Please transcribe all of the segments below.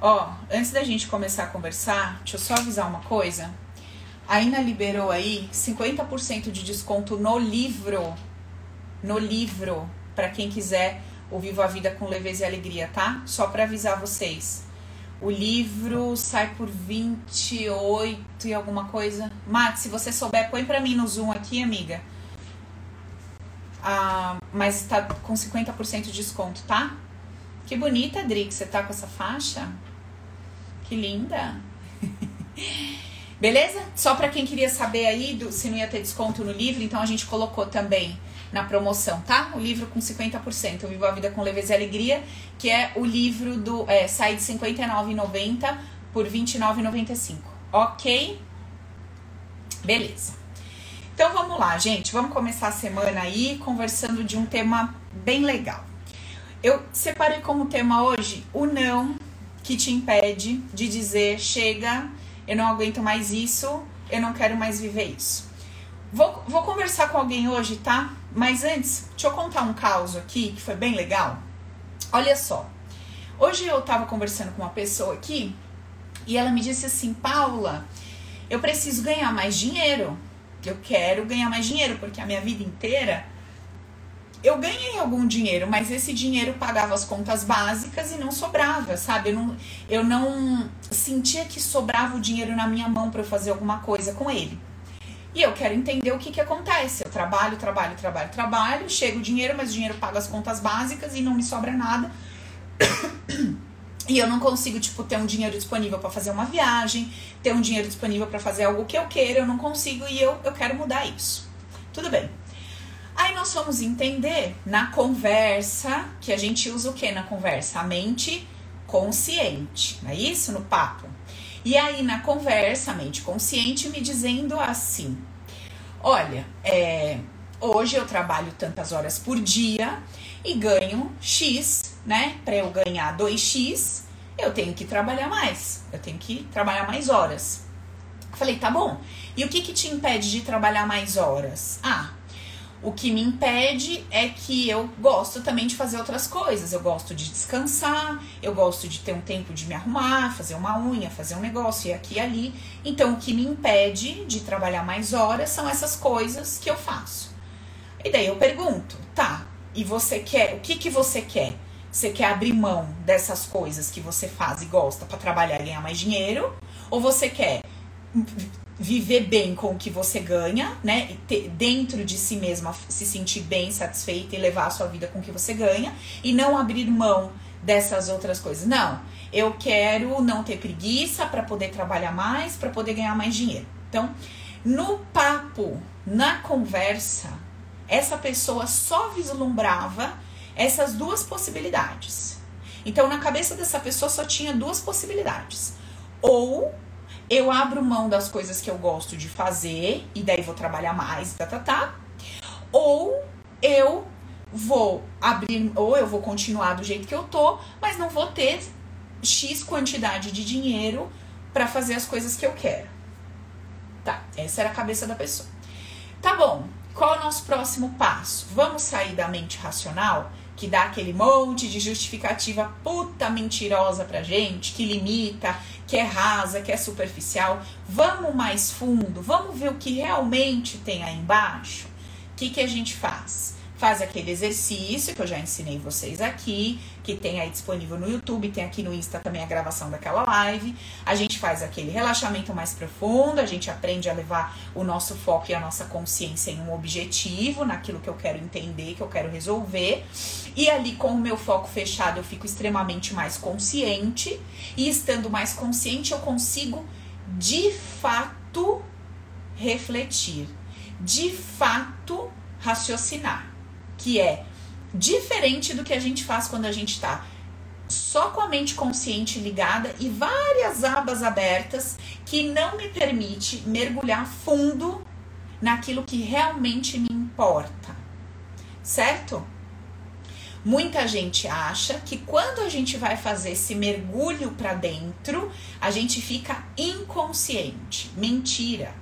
Ó, antes da gente começar a conversar, deixa eu só avisar uma coisa. A Ina liberou aí 50% de desconto no livro. No livro, para quem quiser o Viva a Vida com Leveza e Alegria, tá? Só para avisar vocês. O livro sai por 28 e alguma coisa. Max, se você souber, põe pra mim no Zoom aqui, amiga. Ah, mas tá com 50% de desconto, tá? Que bonita, Adri, que você tá com essa faixa. Que linda. Beleza? Só para quem queria saber aí do, se não ia ter desconto no livro, então a gente colocou também na promoção, tá? O livro com 50%, o Vivo a Vida com Leveza e Alegria, que é o livro do é, sai de R$ 59,90 por R$ 29,95. Ok? Beleza. Então vamos lá, gente. Vamos começar a semana aí conversando de um tema bem legal. Eu separei como tema hoje o não que te impede de dizer chega, eu não aguento mais isso, eu não quero mais viver isso. Vou, vou conversar com alguém hoje, tá? Mas antes, deixa eu contar um caso aqui que foi bem legal. Olha só. Hoje eu tava conversando com uma pessoa aqui e ela me disse assim: Paula, eu preciso ganhar mais dinheiro. Eu quero ganhar mais dinheiro porque a minha vida inteira eu ganhei algum dinheiro, mas esse dinheiro pagava as contas básicas e não sobrava, sabe? Eu não, eu não sentia que sobrava o dinheiro na minha mão para eu fazer alguma coisa com ele. E eu quero entender o que, que acontece. Eu trabalho, trabalho, trabalho, trabalho, chega o dinheiro, mas o dinheiro paga as contas básicas e não me sobra nada. E eu não consigo, tipo, ter um dinheiro disponível para fazer uma viagem, ter um dinheiro disponível para fazer algo que eu queira, eu não consigo e eu, eu quero mudar isso. Tudo bem. Aí nós fomos entender na conversa, que a gente usa o que na conversa? A mente consciente, não é isso? No papo. E aí na conversa, a mente consciente me dizendo assim: olha, é, hoje eu trabalho tantas horas por dia e ganho X, né? Para eu ganhar 2X, eu tenho que trabalhar mais, eu tenho que trabalhar mais horas. Falei, tá bom. E o que, que te impede de trabalhar mais horas? Ah, o que me impede é que eu gosto também de fazer outras coisas. Eu gosto de descansar, eu gosto de ter um tempo de me arrumar, fazer uma unha, fazer um negócio e aqui e ali. Então, o que me impede de trabalhar mais horas são essas coisas que eu faço. E daí eu pergunto, tá, e você quer, o que que você quer? Você quer abrir mão dessas coisas que você faz e gosta para trabalhar e ganhar mais dinheiro? Ou você quer viver bem com o que você ganha, né? E ter, dentro de si mesma se sentir bem, satisfeita e levar a sua vida com o que você ganha e não abrir mão dessas outras coisas. Não, eu quero não ter preguiça para poder trabalhar mais, para poder ganhar mais dinheiro. Então, no papo, na conversa, essa pessoa só vislumbrava essas duas possibilidades. Então, na cabeça dessa pessoa só tinha duas possibilidades. Ou eu abro mão das coisas que eu gosto de fazer e daí vou trabalhar mais, tá, tá, tá. Ou eu vou abrir, ou eu vou continuar do jeito que eu tô, mas não vou ter X quantidade de dinheiro para fazer as coisas que eu quero. Tá, essa era a cabeça da pessoa. Tá bom, qual é o nosso próximo passo? Vamos sair da mente racional que dá aquele monte de justificativa puta mentirosa pra gente, que limita, que é rasa, que é superficial. Vamos mais fundo, vamos ver o que realmente tem aí embaixo. O que, que a gente faz? Faz aquele exercício que eu já ensinei vocês aqui, que tem aí disponível no YouTube, tem aqui no Insta também a gravação daquela live. A gente faz aquele relaxamento mais profundo, a gente aprende a levar o nosso foco e a nossa consciência em um objetivo, naquilo que eu quero entender, que eu quero resolver. E ali com o meu foco fechado, eu fico extremamente mais consciente, e estando mais consciente, eu consigo de fato refletir, de fato raciocinar que é diferente do que a gente faz quando a gente está só com a mente consciente ligada e várias abas abertas que não me permite mergulhar fundo naquilo que realmente me importa. Certo? Muita gente acha que quando a gente vai fazer esse mergulho para dentro, a gente fica inconsciente. Mentira.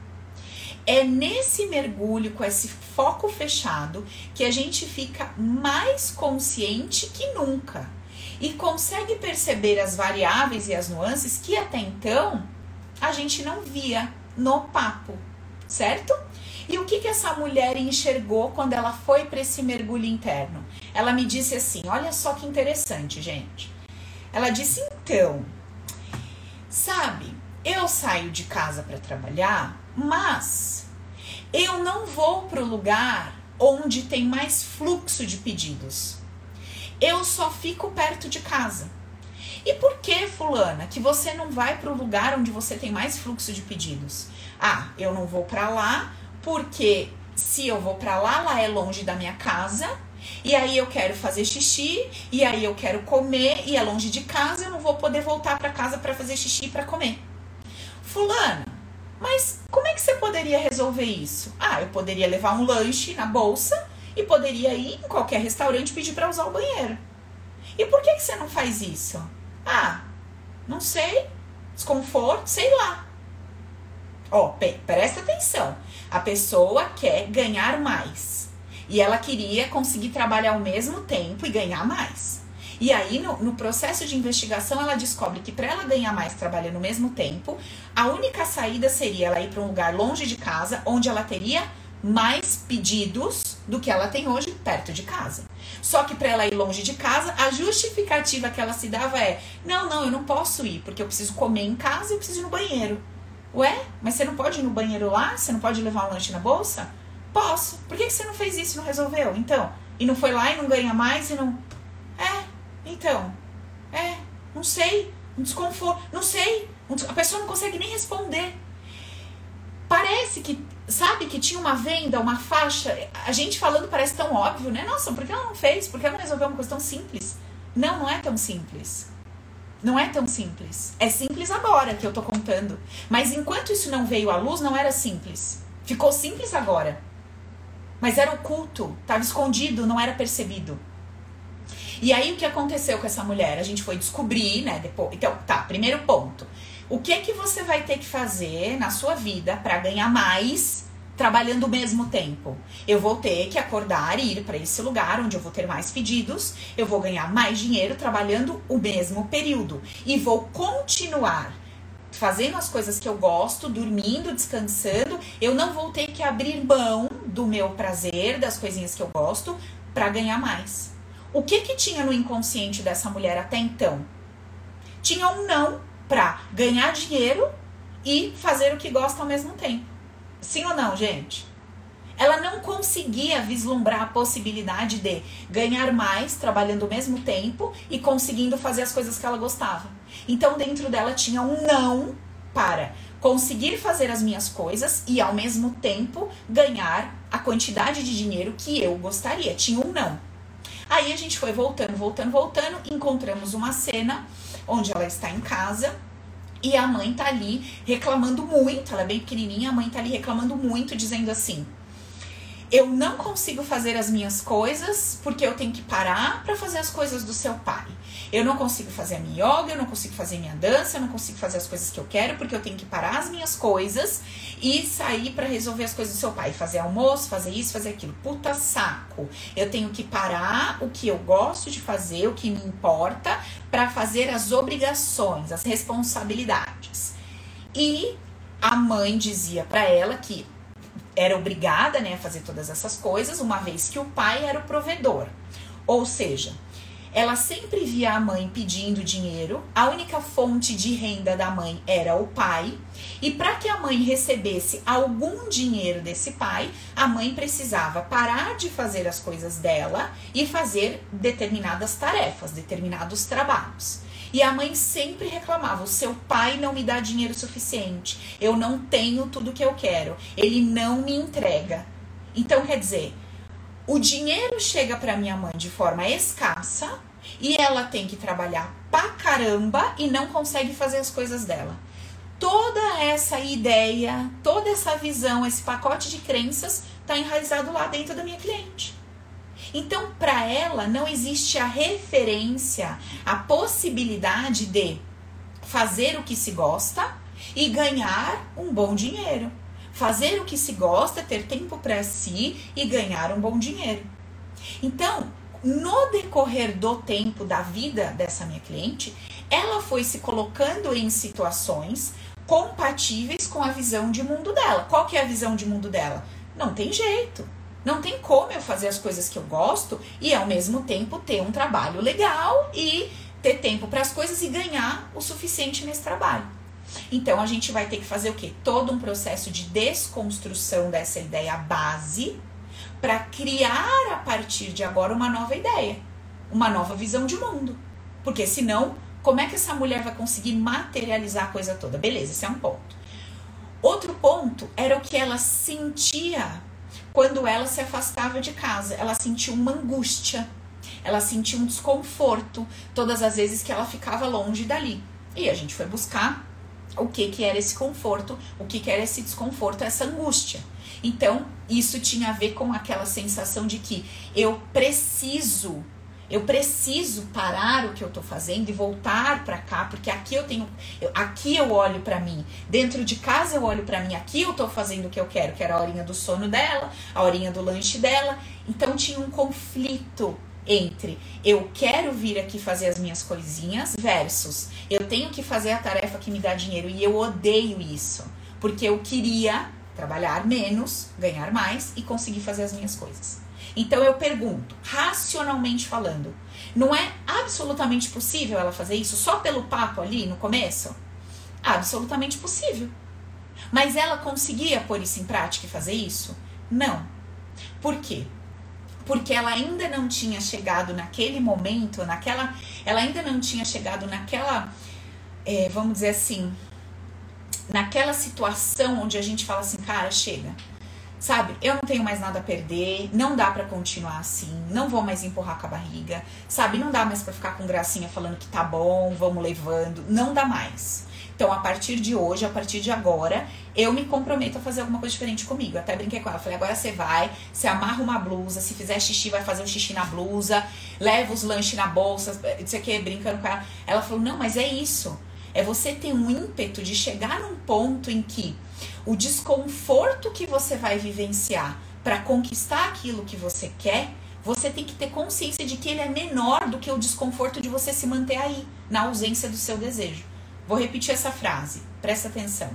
É nesse mergulho, com esse foco fechado, que a gente fica mais consciente que nunca. e consegue perceber as variáveis e as nuances que até então a gente não via no papo, certo? E o que, que essa mulher enxergou quando ela foi para esse mergulho interno? Ela me disse assim: olha só que interessante, gente. Ela disse: então, sabe, eu saio de casa para trabalhar, mas eu não vou para o lugar onde tem mais fluxo de pedidos. Eu só fico perto de casa. E por que, fulana, que você não vai para o lugar onde você tem mais fluxo de pedidos? Ah, eu não vou para lá porque se eu vou para lá, lá é longe da minha casa, e aí eu quero fazer xixi, e aí eu quero comer, e é longe de casa, eu não vou poder voltar para casa para fazer xixi para comer. Fulana, mas como é que você poderia resolver isso? Ah, eu poderia levar um lanche na bolsa e poderia ir em qualquer restaurante pedir para usar o banheiro. E por que, que você não faz isso? Ah, não sei. Desconforto, sei lá. Ó, presta atenção. A pessoa quer ganhar mais. E ela queria conseguir trabalhar ao mesmo tempo e ganhar mais. E aí, no, no processo de investigação, ela descobre que para ela ganhar mais trabalhando ao mesmo tempo, a única saída seria ela ir para um lugar longe de casa, onde ela teria mais pedidos do que ela tem hoje perto de casa. Só que para ela ir longe de casa, a justificativa que ela se dava é: não, não, eu não posso ir, porque eu preciso comer em casa e eu preciso ir no banheiro. Ué, mas você não pode ir no banheiro lá? Você não pode levar um lanche na bolsa? Posso. Por que você não fez isso e não resolveu? Então, e não foi lá e não ganha mais e não. É, então. É, não sei. Um desconforto. Não sei. A pessoa não consegue nem responder. Parece que, sabe, que tinha uma venda, uma faixa. A gente falando parece tão óbvio, né? Nossa, por que ela não fez? Por que ela não resolveu uma coisa tão simples? Não, não é tão simples. Não é tão simples. É simples agora que eu tô contando. Mas enquanto isso não veio à luz, não era simples. Ficou simples agora. Mas era oculto, estava escondido, não era percebido. E aí o que aconteceu com essa mulher? A gente foi descobrir, né? Depois, então, tá, primeiro ponto. O que é que você vai ter que fazer na sua vida para ganhar mais trabalhando o mesmo tempo. Eu vou ter que acordar e ir para esse lugar onde eu vou ter mais pedidos, eu vou ganhar mais dinheiro trabalhando o mesmo período e vou continuar fazendo as coisas que eu gosto, dormindo, descansando. Eu não vou ter que abrir mão do meu prazer, das coisinhas que eu gosto para ganhar mais. O que que tinha no inconsciente dessa mulher até então? Tinha um não para ganhar dinheiro e fazer o que gosta ao mesmo tempo. Sim ou não, gente? Ela não conseguia vislumbrar a possibilidade de ganhar mais trabalhando ao mesmo tempo e conseguindo fazer as coisas que ela gostava. Então, dentro dela tinha um não para conseguir fazer as minhas coisas e ao mesmo tempo ganhar a quantidade de dinheiro que eu gostaria. Tinha um não. Aí a gente foi voltando, voltando, voltando, encontramos uma cena onde ela está em casa e a mãe tá ali reclamando muito, ela é bem pequenininha, a mãe tá ali reclamando muito, dizendo assim: eu não consigo fazer as minhas coisas porque eu tenho que parar para fazer as coisas do seu pai. Eu não consigo fazer a minha yoga, eu não consigo fazer minha dança, eu não consigo fazer as coisas que eu quero porque eu tenho que parar as minhas coisas e sair para resolver as coisas do seu pai, fazer almoço, fazer isso, fazer aquilo. Puta saco. Eu tenho que parar o que eu gosto de fazer, o que me importa, para fazer as obrigações, as responsabilidades. E a mãe dizia para ela que era obrigada né, a fazer todas essas coisas, uma vez que o pai era o provedor. Ou seja, ela sempre via a mãe pedindo dinheiro, a única fonte de renda da mãe era o pai, e para que a mãe recebesse algum dinheiro desse pai, a mãe precisava parar de fazer as coisas dela e fazer determinadas tarefas, determinados trabalhos. E a mãe sempre reclamava: o seu pai não me dá dinheiro suficiente, eu não tenho tudo que eu quero, ele não me entrega. Então, quer dizer, o dinheiro chega para minha mãe de forma escassa e ela tem que trabalhar pra caramba e não consegue fazer as coisas dela. Toda essa ideia, toda essa visão, esse pacote de crenças está enraizado lá dentro da minha cliente. Então, para ela, não existe a referência, a possibilidade de fazer o que se gosta e ganhar um bom dinheiro. Fazer o que se gosta, ter tempo para si e ganhar um bom dinheiro. Então, no decorrer do tempo da vida dessa minha cliente, ela foi se colocando em situações compatíveis com a visão de mundo dela. Qual que é a visão de mundo dela? Não tem jeito. Não tem como eu fazer as coisas que eu gosto e ao mesmo tempo ter um trabalho legal e ter tempo para as coisas e ganhar o suficiente nesse trabalho. Então a gente vai ter que fazer o quê? Todo um processo de desconstrução dessa ideia base para criar a partir de agora uma nova ideia, uma nova visão de mundo. Porque senão, como é que essa mulher vai conseguir materializar a coisa toda? Beleza, esse é um ponto. Outro ponto era o que ela sentia quando ela se afastava de casa. Ela sentia uma angústia, ela sentia um desconforto todas as vezes que ela ficava longe dali. E a gente foi buscar o que, que era esse conforto, o que, que era esse desconforto, essa angústia. Então, isso tinha a ver com aquela sensação de que eu preciso, eu preciso parar o que eu tô fazendo e voltar para cá, porque aqui eu tenho, eu, aqui eu olho para mim, dentro de casa eu olho para mim, aqui eu tô fazendo o que eu quero, que era a horinha do sono dela, a horinha do lanche dela. Então tinha um conflito entre eu quero vir aqui fazer as minhas coisinhas versus eu tenho que fazer a tarefa que me dá dinheiro e eu odeio isso, porque eu queria trabalhar menos, ganhar mais e conseguir fazer as minhas coisas. Então eu pergunto, racionalmente falando, não é absolutamente possível ela fazer isso só pelo papo ali no começo? Absolutamente possível. Mas ela conseguia pôr isso em prática e fazer isso? Não. Por quê? Porque ela ainda não tinha chegado naquele momento, naquela, ela ainda não tinha chegado naquela, é, vamos dizer assim, naquela situação onde a gente fala assim, cara, chega, sabe? Eu não tenho mais nada a perder, não dá para continuar assim, não vou mais empurrar com a barriga, sabe? Não dá mais para ficar com gracinha falando que tá bom, vamos levando, não dá mais. Então, a partir de hoje, a partir de agora, eu me comprometo a fazer alguma coisa diferente comigo. Eu até brinquei com ela. Falei, agora você vai, você amarra uma blusa, se fizer xixi, vai fazer o xixi na blusa, leva os lanches na bolsa, não sei o que, brincando com ela. Ela falou, não, mas é isso. É você ter um ímpeto de chegar num ponto em que o desconforto que você vai vivenciar para conquistar aquilo que você quer, você tem que ter consciência de que ele é menor do que o desconforto de você se manter aí, na ausência do seu desejo. Vou repetir essa frase, presta atenção.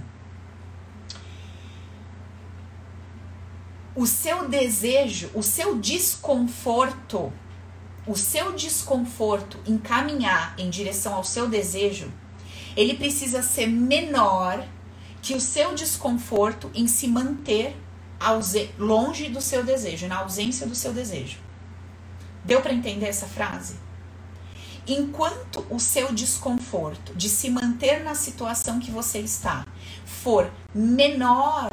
O seu desejo, o seu desconforto, o seu desconforto em caminhar em direção ao seu desejo, ele precisa ser menor que o seu desconforto em se manter longe do seu desejo, na ausência do seu desejo. Deu para entender essa frase? Enquanto o seu desconforto de se manter na situação que você está for menor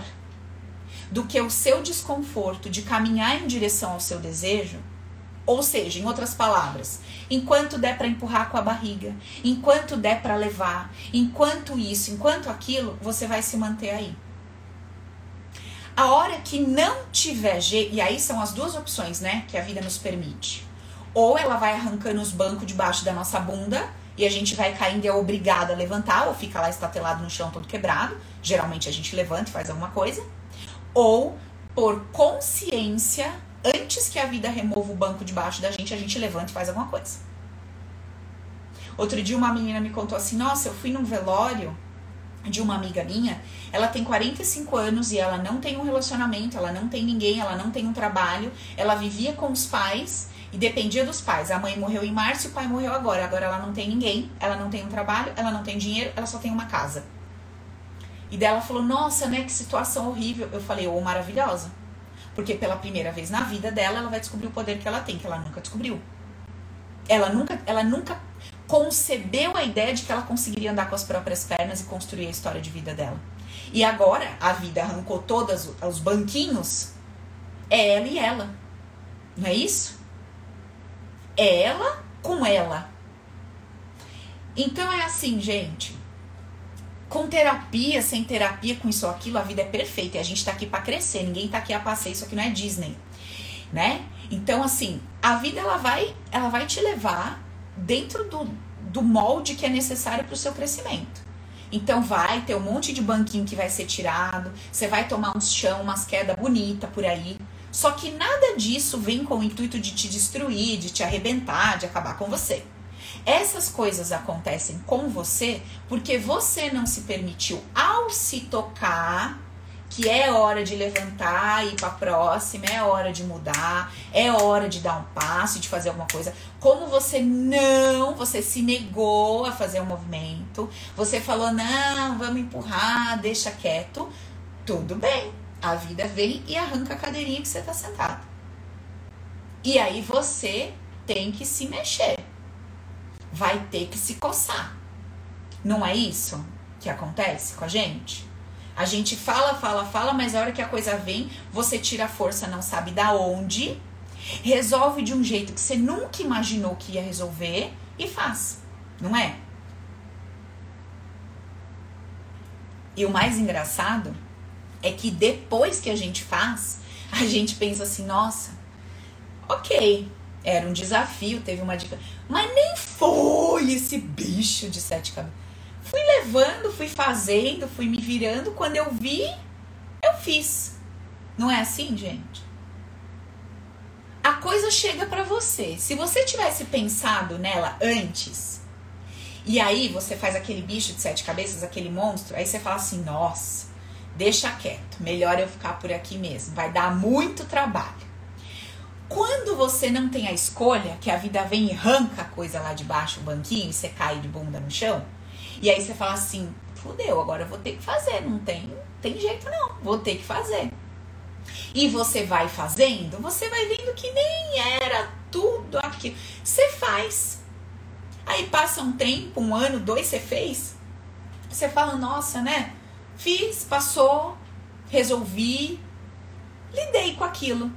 do que o seu desconforto de caminhar em direção ao seu desejo, ou seja, em outras palavras, enquanto der para empurrar com a barriga, enquanto der para levar, enquanto isso, enquanto aquilo, você vai se manter aí. A hora que não tiver jeito, e aí são as duas opções, né, que a vida nos permite ou ela vai arrancando os bancos debaixo da nossa bunda e a gente vai caindo e é obrigada a levantar, ou fica lá estatelado no chão todo quebrado. Geralmente a gente levanta e faz alguma coisa. Ou por consciência, antes que a vida remova o banco debaixo da gente, a gente levanta e faz alguma coisa. Outro dia uma menina me contou assim: "Nossa, eu fui num velório de uma amiga minha, ela tem 45 anos e ela não tem um relacionamento, ela não tem ninguém, ela não tem um trabalho, ela vivia com os pais e dependia dos pais. A mãe morreu em março e o pai morreu agora. Agora ela não tem ninguém, ela não tem um trabalho, ela não tem dinheiro, ela só tem uma casa. E dela falou: Nossa, né? Que situação horrível. Eu falei: Ô, oh, maravilhosa. Porque pela primeira vez na vida dela, ela vai descobrir o poder que ela tem, que ela nunca descobriu. Ela nunca, ela nunca concebeu a ideia de que ela conseguiria andar com as próprias pernas e construir a história de vida dela. E agora a vida arrancou todos os banquinhos. É ela e ela. Não é isso? É ela com ela. Então é assim, gente. Com terapia, sem terapia, com isso ou aquilo, a vida é perfeita. E a gente tá aqui para crescer. Ninguém tá aqui a passeio. Isso aqui não é Disney, né? Então, assim, a vida ela vai, ela vai te levar dentro do, do molde que é necessário para o seu crescimento. Então vai ter um monte de banquinho que vai ser tirado, você vai tomar uns chão, umas quedas bonitas por aí. Só que nada disso vem com o intuito de te destruir, de te arrebentar, de acabar com você. Essas coisas acontecem com você porque você não se permitiu, ao se tocar, que é hora de levantar e ir para próxima, é hora de mudar, é hora de dar um passo, de fazer alguma coisa. Como você não, você se negou a fazer um movimento, você falou: "Não, vamos empurrar, deixa quieto". Tudo bem. A vida vem e arranca a cadeirinha que você tá sentado. E aí você tem que se mexer. Vai ter que se coçar. Não é isso que acontece com a gente? A gente fala, fala, fala, mas a hora que a coisa vem, você tira a força, não sabe da onde, resolve de um jeito que você nunca imaginou que ia resolver e faz. Não é? E o mais engraçado é que depois que a gente faz, a gente pensa assim, nossa, ok, era um desafio, teve uma dica, mas nem foi esse bicho de sete cabeças. Fui levando, fui fazendo, fui me virando. Quando eu vi, eu fiz. Não é assim, gente? A coisa chega para você. Se você tivesse pensado nela antes, e aí você faz aquele bicho de sete cabeças, aquele monstro, aí você fala assim: nossa, deixa quieto, melhor eu ficar por aqui mesmo, vai dar muito trabalho. Quando você não tem a escolha, que a vida vem e arranca a coisa lá de baixo, o banquinho, e você cai de bunda no chão, e aí você fala assim, fudeu, agora eu vou ter que fazer, não tem, tem jeito não, vou ter que fazer. E você vai fazendo, você vai vendo que nem era tudo aquilo. Você faz. Aí passa um tempo, um ano, dois, você fez. Você fala, nossa, né? Fiz, passou, resolvi, lidei com aquilo.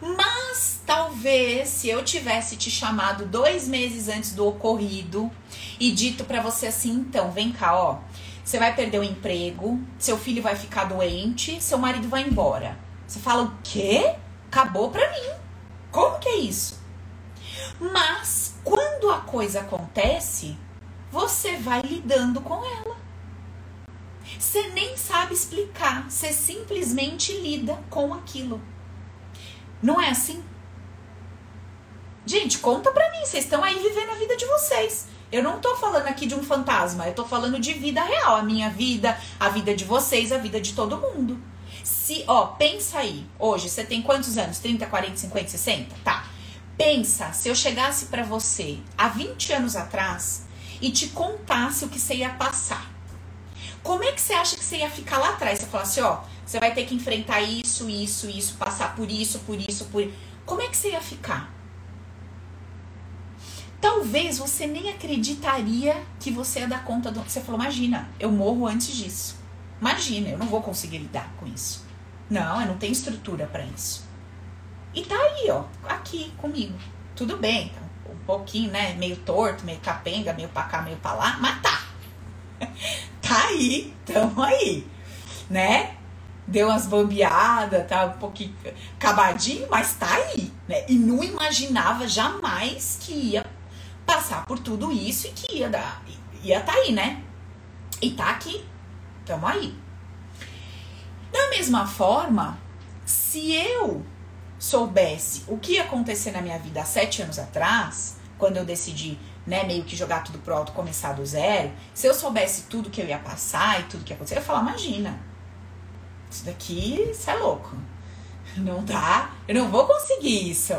Mas talvez se eu tivesse te chamado dois meses antes do ocorrido e dito para você assim, então, vem cá, ó, você vai perder o emprego, seu filho vai ficar doente, seu marido vai embora. Você fala o quê? Acabou pra mim. Como que é isso? Mas quando a coisa acontece, você vai lidando com ela. Você nem sabe explicar, você simplesmente lida com aquilo. Não é assim? Gente, conta pra mim, vocês estão aí vivendo a vida de vocês. Eu não tô falando aqui de um fantasma, eu tô falando de vida real, a minha vida, a vida de vocês, a vida de todo mundo. Se, ó, pensa aí, hoje você tem quantos anos? 30, 40, 50, 60? Tá. Pensa, se eu chegasse para você há 20 anos atrás e te contasse o que você ia passar. Como é que você acha que você ia ficar lá atrás? Você falasse, ó, você vai ter que enfrentar isso, isso, isso, passar por isso, por isso, por. Como é que você ia ficar? Talvez você nem acreditaria que você ia dar conta do. Você falou, imagina, eu morro antes disso. Imagina, eu não vou conseguir lidar com isso. Não, eu não tenho estrutura para isso. E tá aí, ó, aqui comigo. Tudo bem, tá um pouquinho, né? Meio torto, meio capenga, meio pra cá, meio pra lá, mas tá. tá aí, tamo aí, né? deu umas bambeadas, tá um pouquinho acabadinho, mas tá aí, né? E não imaginava jamais que ia passar por tudo isso e que ia dar, ia tá aí, né? E tá aqui, tamo aí. Da mesma forma, se eu soubesse o que ia acontecer na minha vida há sete anos atrás, quando eu decidi, né, meio que jogar tudo pro alto, começar do zero, se eu soubesse tudo que eu ia passar e tudo que ia acontecer, eu ia falar, imagina, isso daqui, isso é louco. Não dá, eu não vou conseguir isso.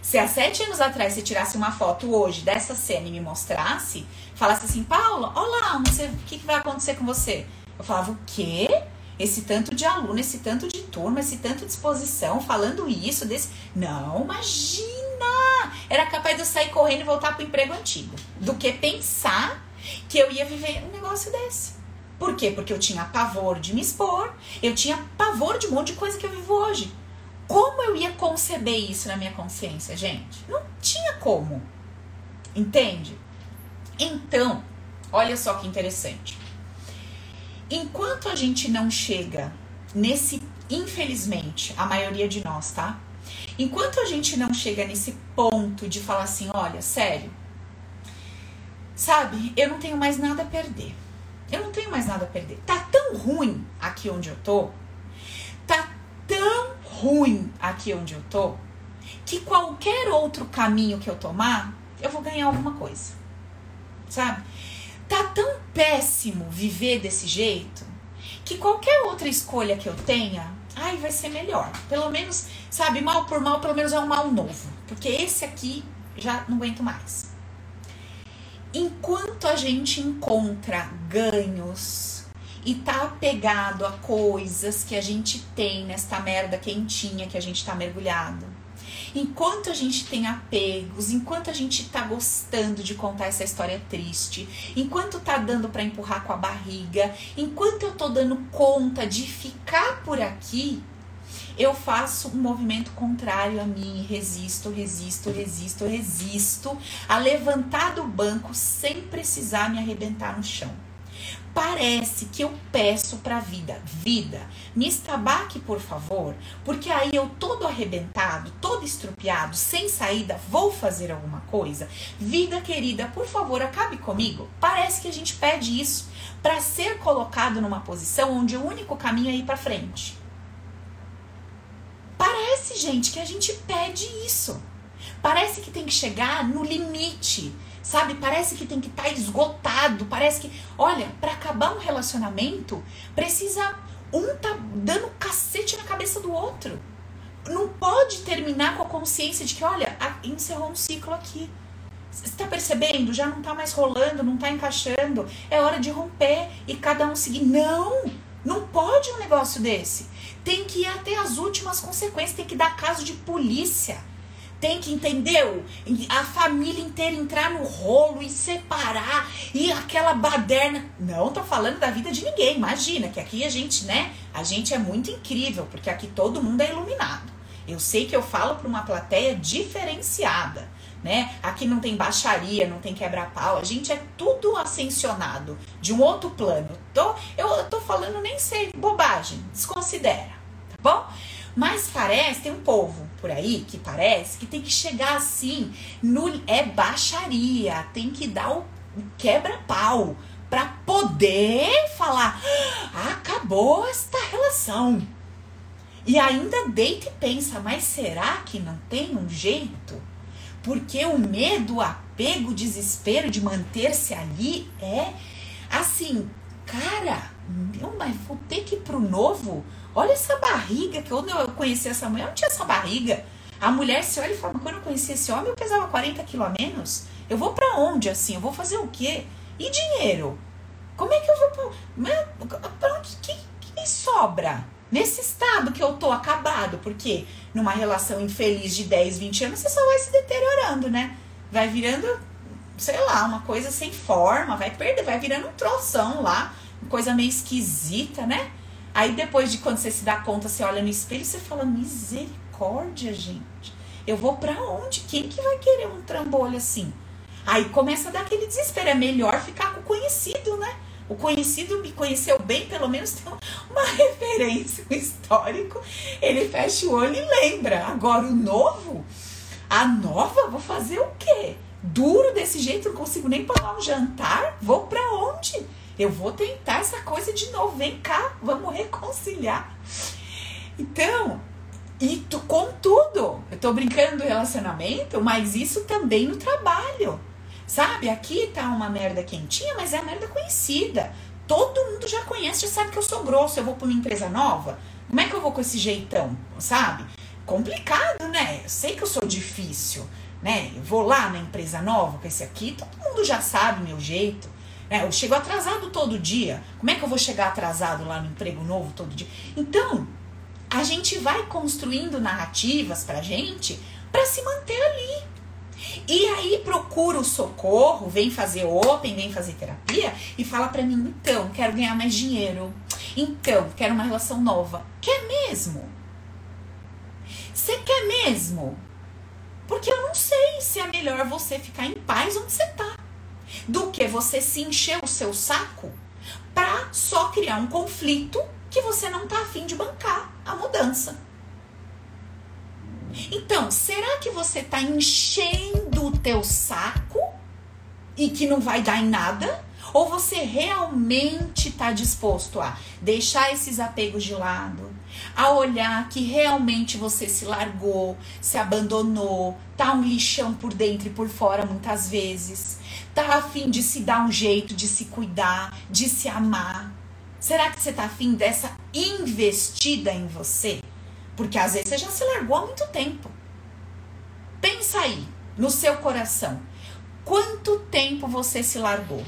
Se há sete anos atrás você tirasse uma foto hoje dessa cena e me mostrasse, falasse assim, Paula, olha lá, você, o que, que vai acontecer com você? Eu falava, o quê? Esse tanto de aluno, esse tanto de turma, esse tanto de exposição, falando isso, desse. Não, imagina! Era capaz de eu sair correndo e voltar pro emprego antigo. Do que pensar que eu ia viver um negócio desse. Por quê? Porque eu tinha pavor de me expor, eu tinha pavor de um monte de coisa que eu vivo hoje. Como eu ia conceber isso na minha consciência, gente? Não tinha como. Entende? Então, olha só que interessante. Enquanto a gente não chega nesse, infelizmente, a maioria de nós, tá? Enquanto a gente não chega nesse ponto de falar assim, olha, sério, sabe, eu não tenho mais nada a perder. Eu não tenho mais nada a perder. Tá tão ruim aqui onde eu tô. Tá tão ruim aqui onde eu tô, que qualquer outro caminho que eu tomar, eu vou ganhar alguma coisa. Sabe? Tá tão péssimo viver desse jeito que qualquer outra escolha que eu tenha, ai, vai ser melhor. Pelo menos, sabe, mal por mal, pelo menos é um mal novo. Porque esse aqui já não aguento mais. Enquanto a gente encontra ganhos e tá apegado a coisas que a gente tem nesta merda quentinha que a gente tá mergulhado, enquanto a gente tem apegos, enquanto a gente tá gostando de contar essa história triste, enquanto tá dando para empurrar com a barriga, enquanto eu tô dando conta de ficar por aqui, eu faço um movimento contrário a mim, resisto, resisto, resisto, resisto a levantar do banco sem precisar me arrebentar no chão. Parece que eu peço para a vida, vida, me estabaque por favor, porque aí eu todo arrebentado, todo estrupiado, sem saída, vou fazer alguma coisa. Vida querida, por favor, acabe comigo. Parece que a gente pede isso para ser colocado numa posição onde o único caminho é ir para frente. Parece, gente, que a gente pede isso. Parece que tem que chegar no limite, sabe? Parece que tem que estar tá esgotado. Parece que, olha, para acabar um relacionamento, precisa um tá dando cacete na cabeça do outro. Não pode terminar com a consciência de que, olha, encerrou um ciclo aqui. Você tá percebendo? Já não tá mais rolando, não tá encaixando. É hora de romper e cada um seguir. Não! Não pode um negócio desse. Tem que ir até as últimas consequências, tem que dar caso de polícia. Tem que, entendeu? A família inteira entrar no rolo e separar e aquela baderna. Não tô falando da vida de ninguém, imagina que aqui a gente, né? A gente é muito incrível, porque aqui todo mundo é iluminado. Eu sei que eu falo para uma plateia diferenciada né? Aqui não tem baixaria, não tem quebra-pau, a gente é tudo ascensionado de um outro plano. Tô, eu tô falando nem sei, bobagem, desconsidera, tá bom? Mas parece, tem um povo por aí que parece que tem que chegar assim, no, é baixaria, tem que dar o quebra-pau para poder falar, ah, acabou esta relação. E ainda deita e pensa, mas será que não tem um jeito? Porque o medo, o apego, o desespero de manter-se ali é assim, cara, meu, mas vou ter que ir pro novo. Olha essa barriga, que quando eu conheci essa mulher, não tinha essa barriga. A mulher se olha e fala, quando eu conheci esse homem, eu pesava 40 quilos a menos. Eu vou para onde assim? Eu vou fazer o quê? E dinheiro? Como é que eu vou pro... Pra onde que, que sobra? Nesse estado que eu tô acabado, porque numa relação infeliz de 10, 20 anos, você só vai se deteriorando, né? Vai virando, sei lá, uma coisa sem forma, vai perder, vai virando um troção lá, coisa meio esquisita, né? Aí depois de quando você se dá conta, você olha no espelho e você fala, misericórdia, gente. Eu vou para onde? Quem que vai querer um trambolho assim? Aí começa a dar aquele desespero. É melhor ficar com o conhecido, né? O conhecido me conheceu bem, pelo menos tem uma referência, um histórico. Ele fecha o olho e lembra. Agora o novo, a nova, vou fazer o quê? Duro desse jeito, não consigo nem pagar um jantar? Vou para onde? Eu vou tentar essa coisa de novo. Vem cá, vamos reconciliar. Então, e tu, contudo, eu tô brincando do relacionamento, mas isso também no trabalho. Sabe, aqui tá uma merda quentinha, mas é a merda conhecida. Todo mundo já conhece, já sabe que eu sou grosso. Eu vou pra uma empresa nova, como é que eu vou com esse jeitão, sabe? Complicado, né? Eu sei que eu sou difícil, né? Eu vou lá na empresa nova com esse aqui, todo mundo já sabe meu jeito. Né? Eu chego atrasado todo dia. Como é que eu vou chegar atrasado lá no emprego novo todo dia? Então, a gente vai construindo narrativas pra gente para se manter ali. E aí procura o socorro, vem fazer open, vem fazer terapia e fala para mim, então, quero ganhar mais dinheiro. Então, quero uma relação nova. Quer mesmo? Você quer mesmo? Porque eu não sei se é melhor você ficar em paz onde você tá do que você se encher o seu saco pra só criar um conflito que você não tá afim de bancar a mudança. Então, será que você está enchendo o teu saco e que não vai dar em nada? Ou você realmente está disposto a deixar esses apegos de lado, a olhar que realmente você se largou, se abandonou, tá um lixão por dentro e por fora muitas vezes, tá afim de se dar um jeito, de se cuidar, de se amar. Será que você tá afim dessa investida em você? Porque às vezes você já se largou há muito tempo. Pensa aí, no seu coração. Quanto tempo você se largou?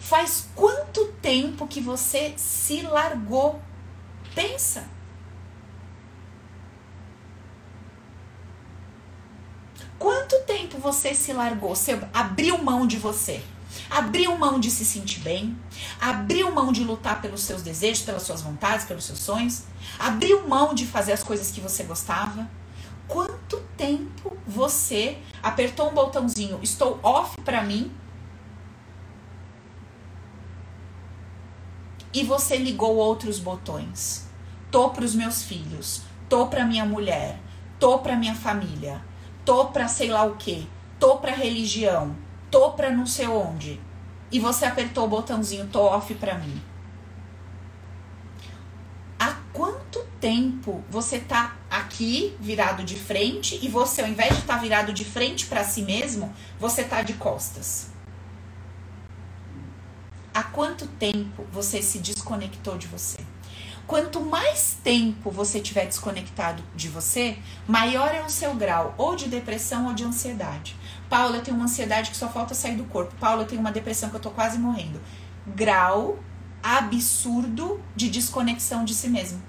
Faz quanto tempo que você se largou? Pensa. Quanto tempo você se largou? Você abriu mão de você? Abriu mão de se sentir bem? Abriu mão de lutar pelos seus desejos, pelas suas vontades, pelos seus sonhos? Abriu mão de fazer as coisas que você gostava? Quanto tempo você apertou um botãozinho, estou off para mim, e você ligou outros botões. Tô para os meus filhos, tô para minha mulher, tô para minha família, tô para sei lá o que, tô para religião, tô para não sei onde. E você apertou o botãozinho tô off para mim. Há quanto tempo você tá aqui virado de frente e você ao invés de estar tá virado de frente para si mesmo, você tá de costas? há quanto tempo você se desconectou de você. Quanto mais tempo você tiver desconectado de você, maior é o seu grau ou de depressão ou de ansiedade. Paula, eu tenho uma ansiedade que só falta sair do corpo. Paula, eu tenho uma depressão que eu tô quase morrendo. Grau absurdo de desconexão de si mesmo.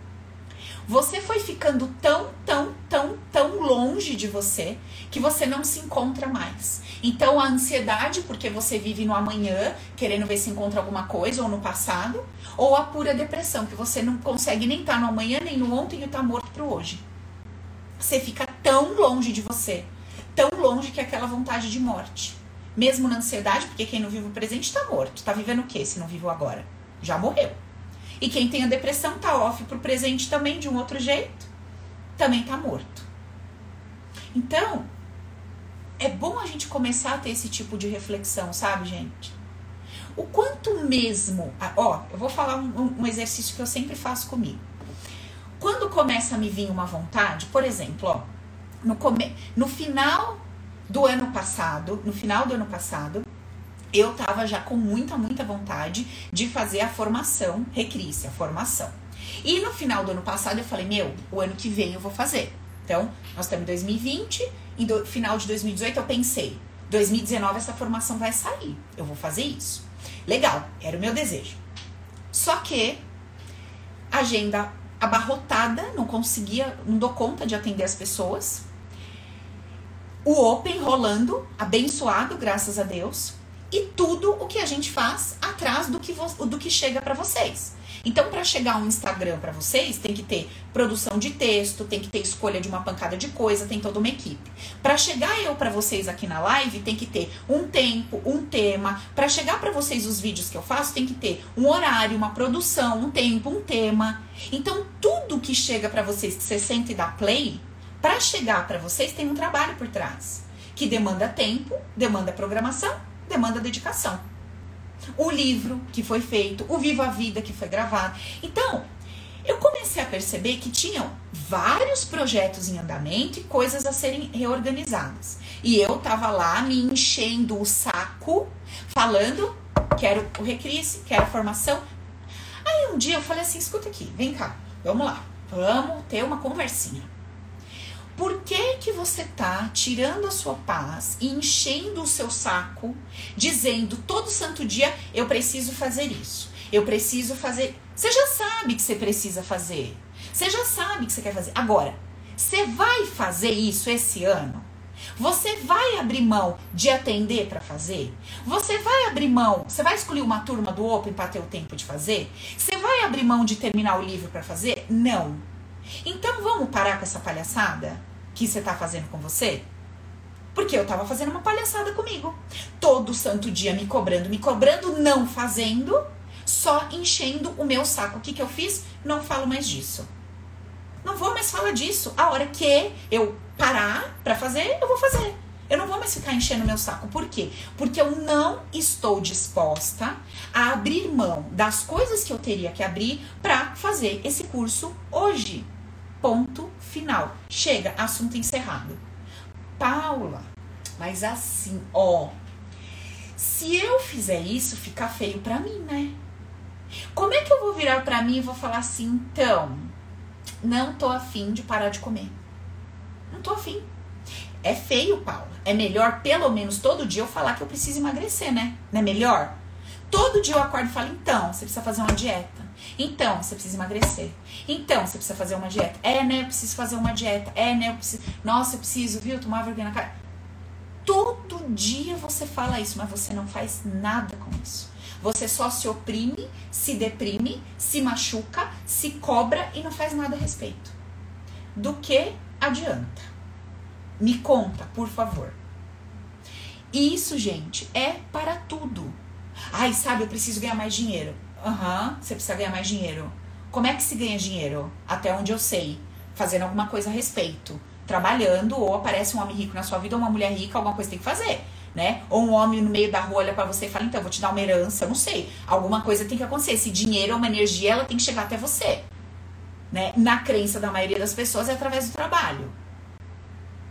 Você foi ficando tão, tão, tão, tão longe de você que você não se encontra mais. Então a ansiedade, porque você vive no amanhã, querendo ver se encontra alguma coisa, ou no passado, ou a pura depressão, que você não consegue nem estar tá no amanhã, nem no ontem e está morto pro hoje. Você fica tão longe de você, tão longe que é aquela vontade de morte. Mesmo na ansiedade, porque quem não vive o presente está morto. Está vivendo o quê se não vive o agora? Já morreu. E quem tem a depressão tá off pro presente também de um outro jeito, também tá morto. Então, é bom a gente começar a ter esse tipo de reflexão, sabe, gente? O quanto mesmo. Ó, eu vou falar um, um exercício que eu sempre faço comigo. Quando começa a me vir uma vontade, por exemplo, ó, no, come, no final do ano passado, no final do ano passado, eu tava já com muita, muita vontade de fazer a formação, recrícia, a formação. E no final do ano passado eu falei, meu, o ano que vem eu vou fazer. Então, nós estamos em 2020, em do, final de 2018 eu pensei, 2019 essa formação vai sair, eu vou fazer isso. Legal, era o meu desejo. Só que agenda abarrotada, não conseguia, não dou conta de atender as pessoas. O Open rolando, abençoado, graças a Deus e tudo o que a gente faz atrás do que, do que chega para vocês. Então, para chegar um Instagram para vocês, tem que ter produção de texto, tem que ter escolha de uma pancada de coisa, tem toda uma equipe. Para chegar eu para vocês aqui na live, tem que ter um tempo, um tema. Para chegar para vocês os vídeos que eu faço, tem que ter um horário, uma produção, um tempo, um tema. Então, tudo que chega para vocês que você sente e dá play, para chegar para vocês tem um trabalho por trás, que demanda tempo, demanda programação demanda dedicação. O livro que foi feito, o Viva a Vida que foi gravado. Então, eu comecei a perceber que tinham vários projetos em andamento e coisas a serem reorganizadas. E eu tava lá me enchendo o saco, falando, quero o Recrisse, quero a formação. Aí um dia eu falei assim, escuta aqui, vem cá, vamos lá, vamos ter uma conversinha. Por que que você tá tirando a sua paz e enchendo o seu saco, dizendo todo santo dia eu preciso fazer isso, eu preciso fazer. Você já sabe que você precisa fazer. Você já sabe que você quer fazer. Agora, você vai fazer isso esse ano? Você vai abrir mão de atender para fazer? Você vai abrir mão? Você vai escolher uma turma do Open para ter o tempo de fazer? Você vai abrir mão de terminar o livro para fazer? Não. Então vamos parar com essa palhaçada que você tá fazendo com você? Porque eu tava fazendo uma palhaçada comigo. Todo santo dia me cobrando, me cobrando, não fazendo, só enchendo o meu saco. O que, que eu fiz? Não falo mais disso. Não vou mais falar disso. A hora que eu parar pra fazer, eu vou fazer. Eu não vou mais ficar enchendo meu saco. Por quê? Porque eu não estou disposta a abrir mão das coisas que eu teria que abrir para fazer esse curso hoje. Ponto final. Chega, assunto encerrado. Paula, mas assim, ó, se eu fizer isso, fica feio para mim, né? Como é que eu vou virar para mim e vou falar assim, então, não tô afim de parar de comer. Não tô afim. É feio, Paula. É melhor, pelo menos, todo dia eu falar que eu preciso emagrecer, né? Não é melhor? Todo dia eu acordo e falo, então, você precisa fazer uma dieta. Então, você precisa emagrecer. Então, você precisa fazer uma dieta. É, né? Eu preciso fazer uma dieta. É, né? Eu preciso. Nossa, eu preciso, viu? Tomar vergonha na cara. Todo dia você fala isso, mas você não faz nada com isso. Você só se oprime, se deprime, se machuca, se cobra e não faz nada a respeito. Do que adianta? Me conta, por favor. Isso, gente, é para tudo. Ai, sabe, eu preciso ganhar mais dinheiro. Aham, uhum, você precisa ganhar mais dinheiro. Como é que se ganha dinheiro? Até onde eu sei. Fazendo alguma coisa a respeito. Trabalhando, ou aparece um homem rico na sua vida, ou uma mulher rica, alguma coisa tem que fazer. Né? Ou um homem no meio da rua olha para você e fala, então, vou te dar uma herança, eu não sei. Alguma coisa tem que acontecer. Esse dinheiro é uma energia, ela tem que chegar até você. Né? Na crença da maioria das pessoas é através do trabalho.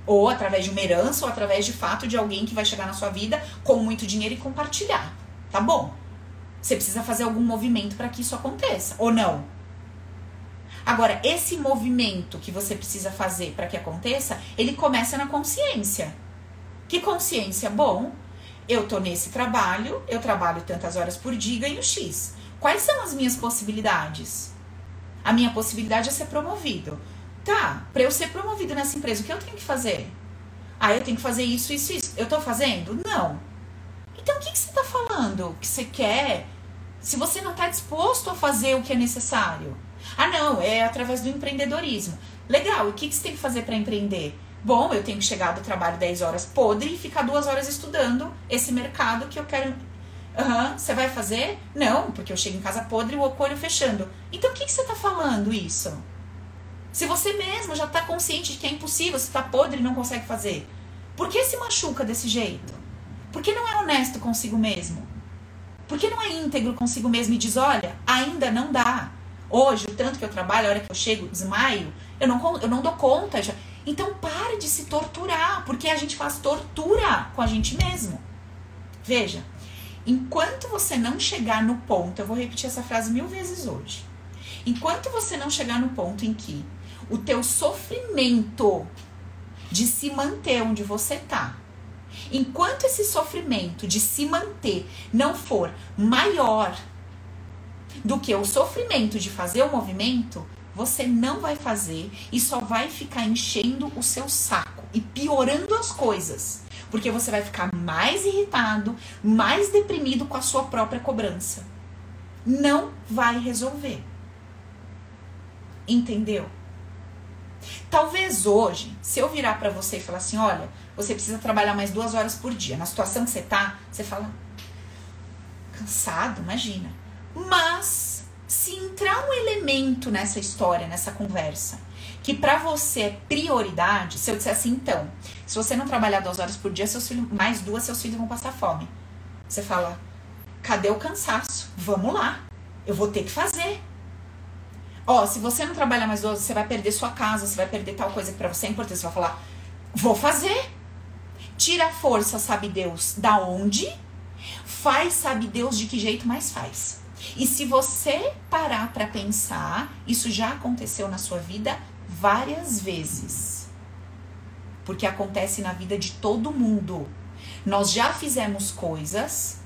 Ou através de uma herança, ou através de fato de alguém que vai chegar na sua vida com muito dinheiro e compartilhar. Tá bom. Você precisa fazer algum movimento para que isso aconteça, ou não? Agora, esse movimento que você precisa fazer para que aconteça, ele começa na consciência. Que consciência? Bom, eu tô nesse trabalho, eu trabalho tantas horas por dia ganho X. Quais são as minhas possibilidades? A minha possibilidade é ser promovido. Tá, para eu ser promovido nessa empresa, o que eu tenho que fazer? Ah, eu tenho que fazer isso, isso, isso. Eu tô fazendo? Não. Então, o que, que você tá falando? Que você quer? Se você não tá disposto a fazer o que é necessário. Ah, não, é através do empreendedorismo. Legal, e o que, que você tem que fazer para empreender? Bom, eu tenho que chegar do trabalho 10 horas podre e ficar duas horas estudando esse mercado que eu quero. Aham, uhum, você vai fazer? Não, porque eu chego em casa podre e o olho fechando. Então, o que, que você tá falando isso? Se você mesmo já está consciente de que é impossível, você está podre e não consegue fazer, por que se machuca desse jeito? Por que não é honesto consigo mesmo? Por que não é íntegro consigo mesmo e diz: olha, ainda não dá. Hoje, o tanto que eu trabalho, a hora que eu chego, desmaio, eu não, eu não dou conta. Já. Então pare de se torturar, porque a gente faz tortura com a gente mesmo. Veja, enquanto você não chegar no ponto, eu vou repetir essa frase mil vezes hoje. Enquanto você não chegar no ponto em que o teu sofrimento de se manter onde você tá, enquanto esse sofrimento de se manter não for maior do que o sofrimento de fazer o movimento, você não vai fazer e só vai ficar enchendo o seu saco e piorando as coisas. Porque você vai ficar mais irritado, mais deprimido com a sua própria cobrança. Não vai resolver. Entendeu? Talvez hoje, se eu virar para você e falar assim, olha, você precisa trabalhar mais duas horas por dia. Na situação que você tá, você fala, cansado, imagina. Mas se entrar um elemento nessa história, nessa conversa, que para você é prioridade, se eu disser assim, então, se você não trabalhar duas horas por dia, seus filhos, mais duas, seus filhos vão passar fome. Você fala, cadê o cansaço? Vamos lá, eu vou ter que fazer. Ó, se você não trabalhar mais 12, você vai perder sua casa, você vai perder tal coisa que pra você é importante. Você vai falar, vou fazer. Tira a força, sabe Deus, da onde? Faz, sabe Deus, de que jeito mais faz. E se você parar para pensar, isso já aconteceu na sua vida várias vezes. Porque acontece na vida de todo mundo. Nós já fizemos coisas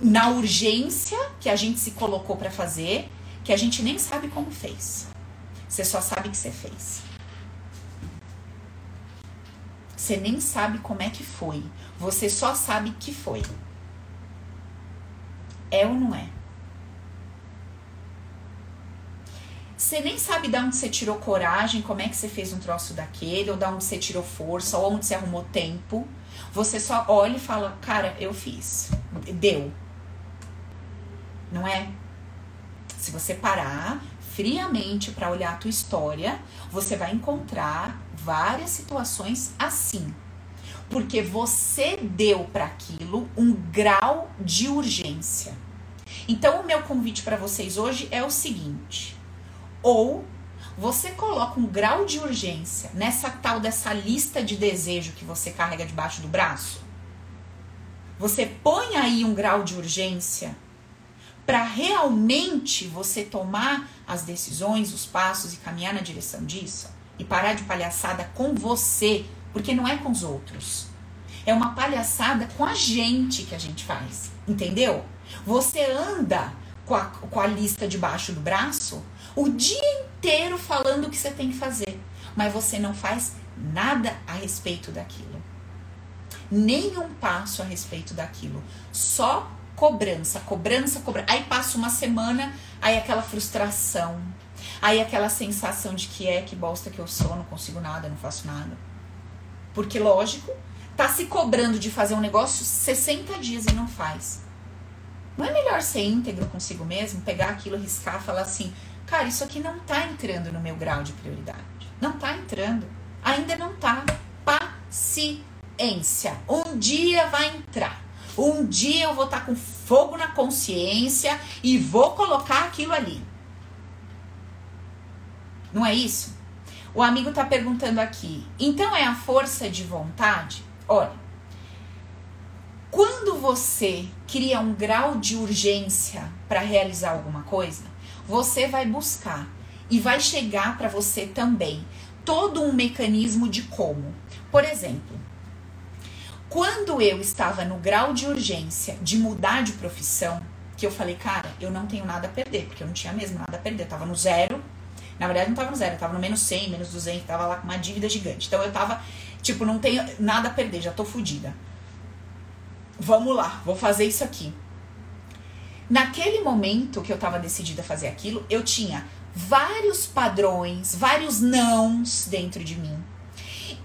na urgência que a gente se colocou para fazer que a gente nem sabe como fez. Você só sabe que você fez. Você nem sabe como é que foi. Você só sabe que foi. É ou não é? Você nem sabe de onde você tirou coragem, como é que você fez um troço daquele, ou de onde você tirou força, ou onde você arrumou tempo. Você só olha e fala, cara, eu fiz. Deu. Não é? Se você parar friamente para olhar a tua história, você vai encontrar várias situações assim. Porque você deu para aquilo um grau de urgência. Então, o meu convite para vocês hoje é o seguinte: ou você coloca um grau de urgência nessa tal dessa lista de desejo que você carrega debaixo do braço. Você põe aí um grau de urgência para realmente você tomar as decisões, os passos e caminhar na direção disso e parar de palhaçada com você, porque não é com os outros. É uma palhaçada com a gente que a gente faz, entendeu? Você anda com a, com a lista debaixo do braço o dia inteiro falando o que você tem que fazer, mas você não faz nada a respeito daquilo. Nenhum passo a respeito daquilo. Só cobrança, cobrança, cobrança. Aí passa uma semana, aí aquela frustração, aí aquela sensação de que é, que bosta que eu sou, não consigo nada, não faço nada. Porque, lógico, tá se cobrando de fazer um negócio 60 dias e não faz. Não é melhor ser íntegro consigo mesmo, pegar aquilo, riscar, falar assim: Cara, isso aqui não tá entrando no meu grau de prioridade. Não tá entrando. Ainda não tá. Paciência. Um dia vai entrar. Um dia eu vou estar tá com fogo na consciência e vou colocar aquilo ali. Não é isso? O amigo tá perguntando aqui. Então é a força de vontade? Olha, quando você cria um grau de urgência para realizar alguma coisa, você vai buscar e vai chegar para você também todo um mecanismo de como. Por exemplo, quando eu estava no grau de urgência de mudar de profissão, que eu falei, cara, eu não tenho nada a perder, porque eu não tinha mesmo nada a perder, eu tava no zero. Na verdade, não tava no zero, eu tava no menos 100, menos 200, tava lá com uma dívida gigante. Então eu tava, tipo, não tenho nada a perder, já tô fodida. Vamos lá, vou fazer isso aqui. Naquele momento que eu estava decidida a fazer aquilo, eu tinha vários padrões, vários nãos dentro de mim.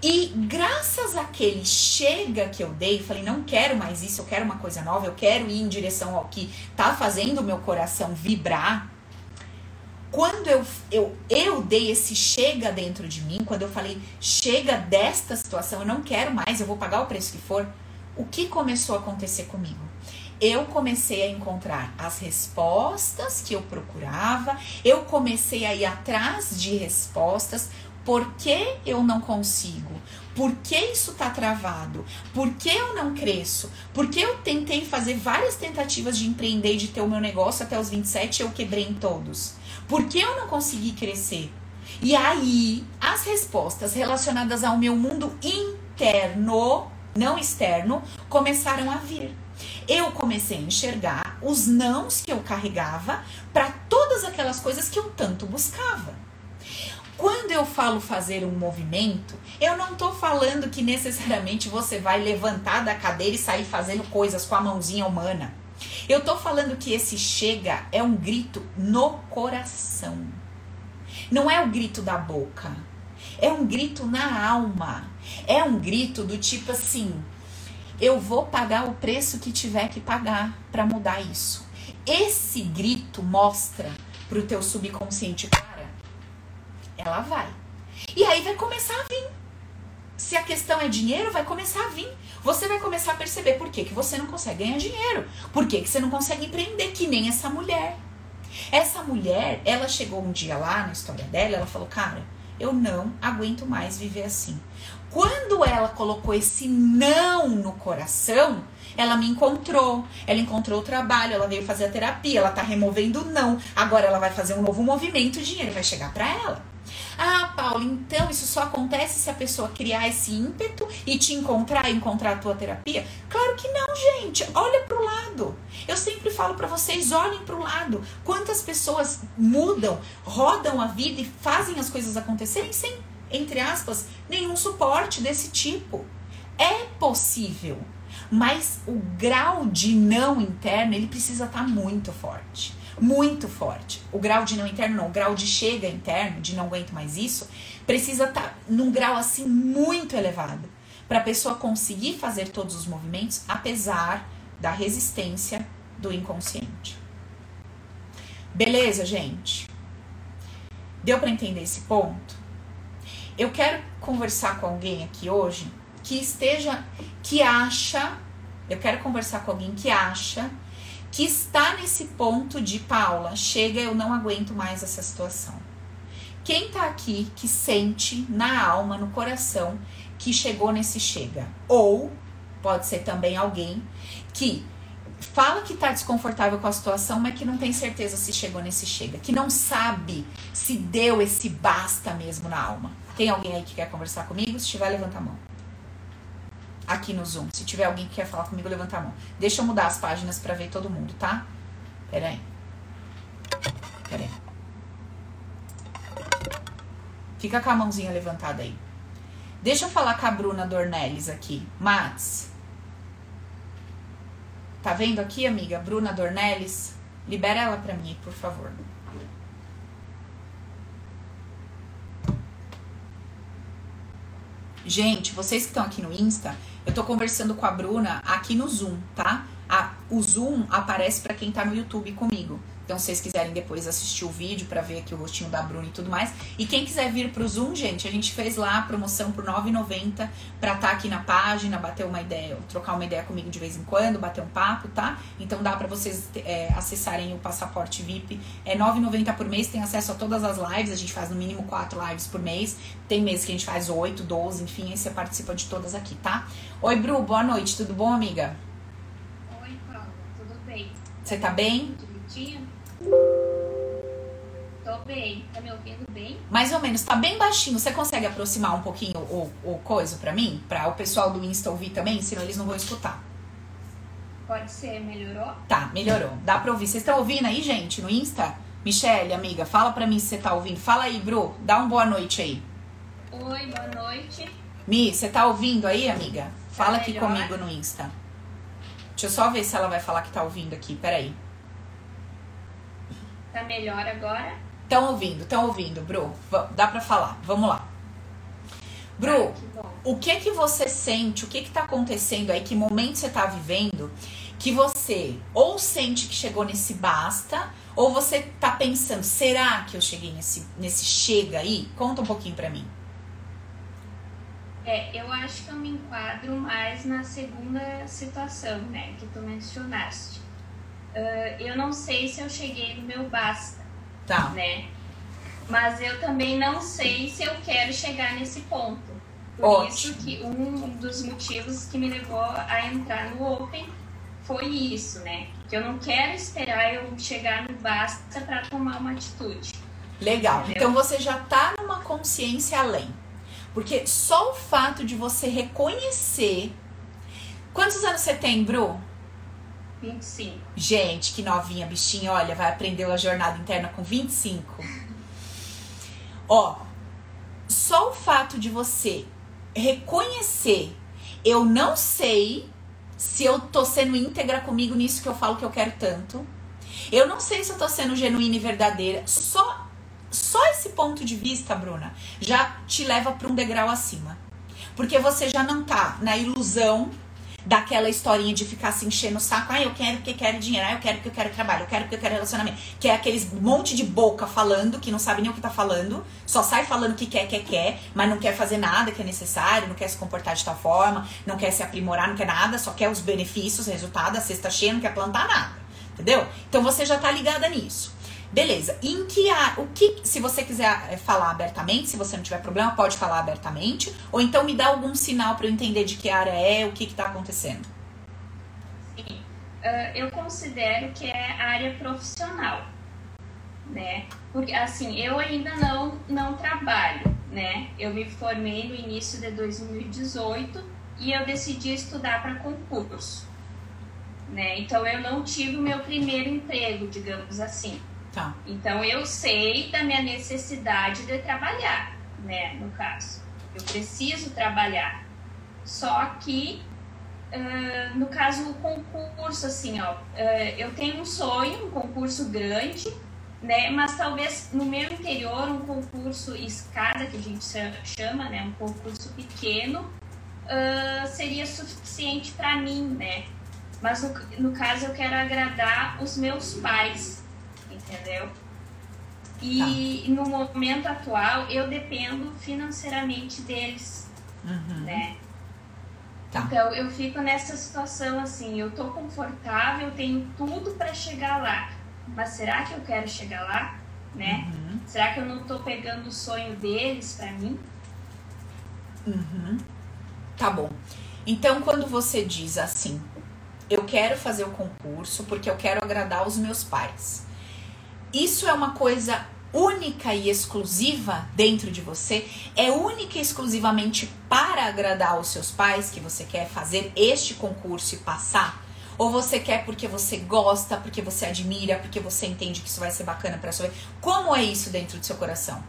E graças àquele chega que eu dei, falei, não quero mais isso, eu quero uma coisa nova, eu quero ir em direção ao que tá fazendo o meu coração vibrar. Quando eu, eu, eu dei esse chega dentro de mim, quando eu falei, chega desta situação, eu não quero mais, eu vou pagar o preço que for, o que começou a acontecer comigo? Eu comecei a encontrar as respostas que eu procurava, eu comecei a ir atrás de respostas. Por que eu não consigo? Por que isso está travado? Por que eu não cresço? Por que eu tentei fazer várias tentativas de empreender e de ter o meu negócio até os 27 e eu quebrei em todos? Por que eu não consegui crescer? E aí, as respostas relacionadas ao meu mundo interno, não externo, começaram a vir eu comecei a enxergar os nãos que eu carregava para todas aquelas coisas que eu tanto buscava. Quando eu falo fazer um movimento, eu não estou falando que necessariamente você vai levantar da cadeira e sair fazendo coisas com a mãozinha humana. Eu estou falando que esse chega é um grito no coração. Não é o grito da boca. É um grito na alma. É um grito do tipo assim: eu vou pagar o preço que tiver que pagar para mudar isso. Esse grito mostra pro teu subconsciente, cara, ela vai. E aí vai começar a vir. Se a questão é dinheiro, vai começar a vir. Você vai começar a perceber por que, que você não consegue ganhar dinheiro. Por que, que você não consegue empreender, que nem essa mulher. Essa mulher, ela chegou um dia lá na história dela, ela falou, cara, eu não aguento mais viver assim. Quando ela colocou esse não no coração, ela me encontrou, ela encontrou o trabalho, ela veio fazer a terapia, ela tá removendo o não. Agora ela vai fazer um novo movimento, o dinheiro vai chegar para ela. Ah, Paulo, então isso só acontece se a pessoa criar esse ímpeto e te encontrar encontrar a tua terapia? Claro que não, gente. Olha pro lado. Eu sempre falo para vocês, olhem pro lado. Quantas pessoas mudam, rodam a vida e fazem as coisas acontecerem sem entre aspas, nenhum suporte desse tipo. É possível, mas o grau de não interno ele precisa estar tá muito forte. Muito forte. O grau de não interno, não, o grau de chega interno, de não aguento mais isso, precisa estar tá num grau assim muito elevado para a pessoa conseguir fazer todos os movimentos, apesar da resistência do inconsciente. Beleza, gente? Deu para entender esse ponto? Eu quero conversar com alguém aqui hoje que esteja, que acha, eu quero conversar com alguém que acha que está nesse ponto de Paula, chega, eu não aguento mais essa situação. Quem tá aqui que sente na alma, no coração, que chegou nesse chega? Ou pode ser também alguém que fala que tá desconfortável com a situação, mas que não tem certeza se chegou nesse chega, que não sabe se deu esse basta mesmo na alma. Tem alguém aí que quer conversar comigo? Se tiver, levanta a mão. Aqui no Zoom. Se tiver alguém que quer falar comigo, levanta a mão. Deixa eu mudar as páginas para ver todo mundo, tá? Pera aí. Pera aí. Fica com a mãozinha levantada aí. Deixa eu falar com a Bruna Dornelles aqui. Mats. Tá vendo aqui, amiga? Bruna Dornelles. Libera ela pra mim, por favor. Gente, vocês que estão aqui no Insta, eu tô conversando com a Bruna aqui no Zoom, tá? O Zoom aparece para quem tá no YouTube comigo. Então, se vocês quiserem depois assistir o vídeo para ver aqui o rostinho da Bruna e tudo mais. E quem quiser vir pro Zoom, gente, a gente fez lá a promoção por R$ 9,90 pra estar tá aqui na página, bater uma ideia, trocar uma ideia comigo de vez em quando, bater um papo, tá? Então dá para vocês é, acessarem o passaporte VIP. É R$ 9,90 por mês, tem acesso a todas as lives. A gente faz no mínimo quatro lives por mês. Tem meses que a gente faz 8, 12, enfim, aí você participa de todas aqui, tá? Oi, Bru, boa noite, tudo bom, amiga? Oi, Paula, tudo bem? Você tá bem? Bonitinha? Tô bem. Tá me ouvindo bem? Mais ou menos. Tá bem baixinho. Você consegue aproximar um pouquinho o, o coisa pra mim? Pra o pessoal do Insta ouvir também? Senão eles não vão escutar. Pode ser. Melhorou? Tá, melhorou. Dá pra ouvir. Vocês estão ouvindo aí, gente, no Insta? Michelle, amiga, fala pra mim se você tá ouvindo. Fala aí, Bru. Dá uma boa noite aí. Oi, boa noite. Mi, você tá ouvindo aí, amiga? Fala Tá aqui comigo no Insta. Deixa eu só ver se ela vai falar que tá ouvindo aqui. Peraí. Tá melhor agora? Estão ouvindo, estão ouvindo, Bru. Dá pra falar. Vamos lá. Bru, Ah, que o que que você sente, o que que tá acontecendo aí, que momento você tá vivendo, que você ou sente que chegou nesse basta, ou você tá pensando, será que eu cheguei nesse, nesse chega aí? Conta um pouquinho pra mim. É, eu acho que eu me enquadro mais na segunda situação, né, que tu mencionaste. Ah, eu não sei se eu cheguei no meu basta, Tá, né? Mas eu também não sei se eu quero chegar nesse ponto. Por Ótimo. isso que um dos motivos que me levou a entrar no Open foi isso, né? Que eu não quero esperar eu chegar no basta para tomar uma atitude. legal. Entendeu? Então você já tá numa consciência além. Porque só o fato de você reconhecer. Quantos anos você tem, Bru? 25. Gente, que novinha, bichinha, olha, vai aprender a jornada interna com 25. Ó, só o fato de você reconhecer, eu não sei se eu tô sendo íntegra comigo nisso que eu falo que eu quero tanto. Eu não sei se eu tô sendo genuína e verdadeira. Só só esse ponto de vista, Bruna, já te leva para um degrau acima. Porque você já não tá na ilusão daquela historinha de ficar se enchendo o saco. Ah, eu quero porque quero dinheiro. Ah, eu quero porque eu quero trabalho. Eu quero porque eu quero relacionamento. Que é aqueles monte de boca falando que não sabe nem o que tá falando. Só sai falando que quer, quer, quer. Mas não quer fazer nada que é necessário. Não quer se comportar de tal forma. Não quer se aprimorar, não quer nada. Só quer os benefícios, resultado, a cesta cheia. Não quer plantar nada. Entendeu? Então você já tá ligada nisso. Beleza. Em que a, o que, se você quiser eh, falar abertamente, se você não tiver problema, pode falar abertamente, ou então me dá algum sinal para eu entender de que área é, o que que tá acontecendo. Sim. Ah, eu considero que é área profissional, né? Porque, assim, eu ainda não, não trabalho, né? Eu me formei no início de 2018 e eu decidi estudar para concurso, né? Então, eu não tive o meu primeiro emprego, digamos assim. Tá. Então eu sei da minha necessidade de trabalhar, né? No caso, eu preciso trabalhar. Só que ah, no caso o concurso, assim, ó, ah, eu tenho um sonho, um concurso grande, né? Mas talvez no meu interior um concurso escada que a gente cha- chama, né? Um concurso pequeno ah, seria suficiente para mim, né? Mas no, no caso eu quero agradar os meus pais, entendeu? E no momento atual eu dependo financeiramente deles, Uhum. né? Tá. Então eu fico nessa situação assim, eu tô confortável, tenho tudo para chegar lá. Mas será que eu quero chegar lá? Né? Uhum. Será que eu não tô pegando o sonho deles para mim? Uhum. Tá bom. Então, quando você diz assim, eu quero fazer o concurso porque eu quero agradar os meus pais, isso é uma coisa única e exclusiva dentro de você? É única e exclusivamente para agradar os seus pais que você quer fazer este concurso e passar? Ou você quer porque você gosta, porque você admira, porque você entende que isso vai ser bacana para sua vida? Como é isso dentro do seu coração?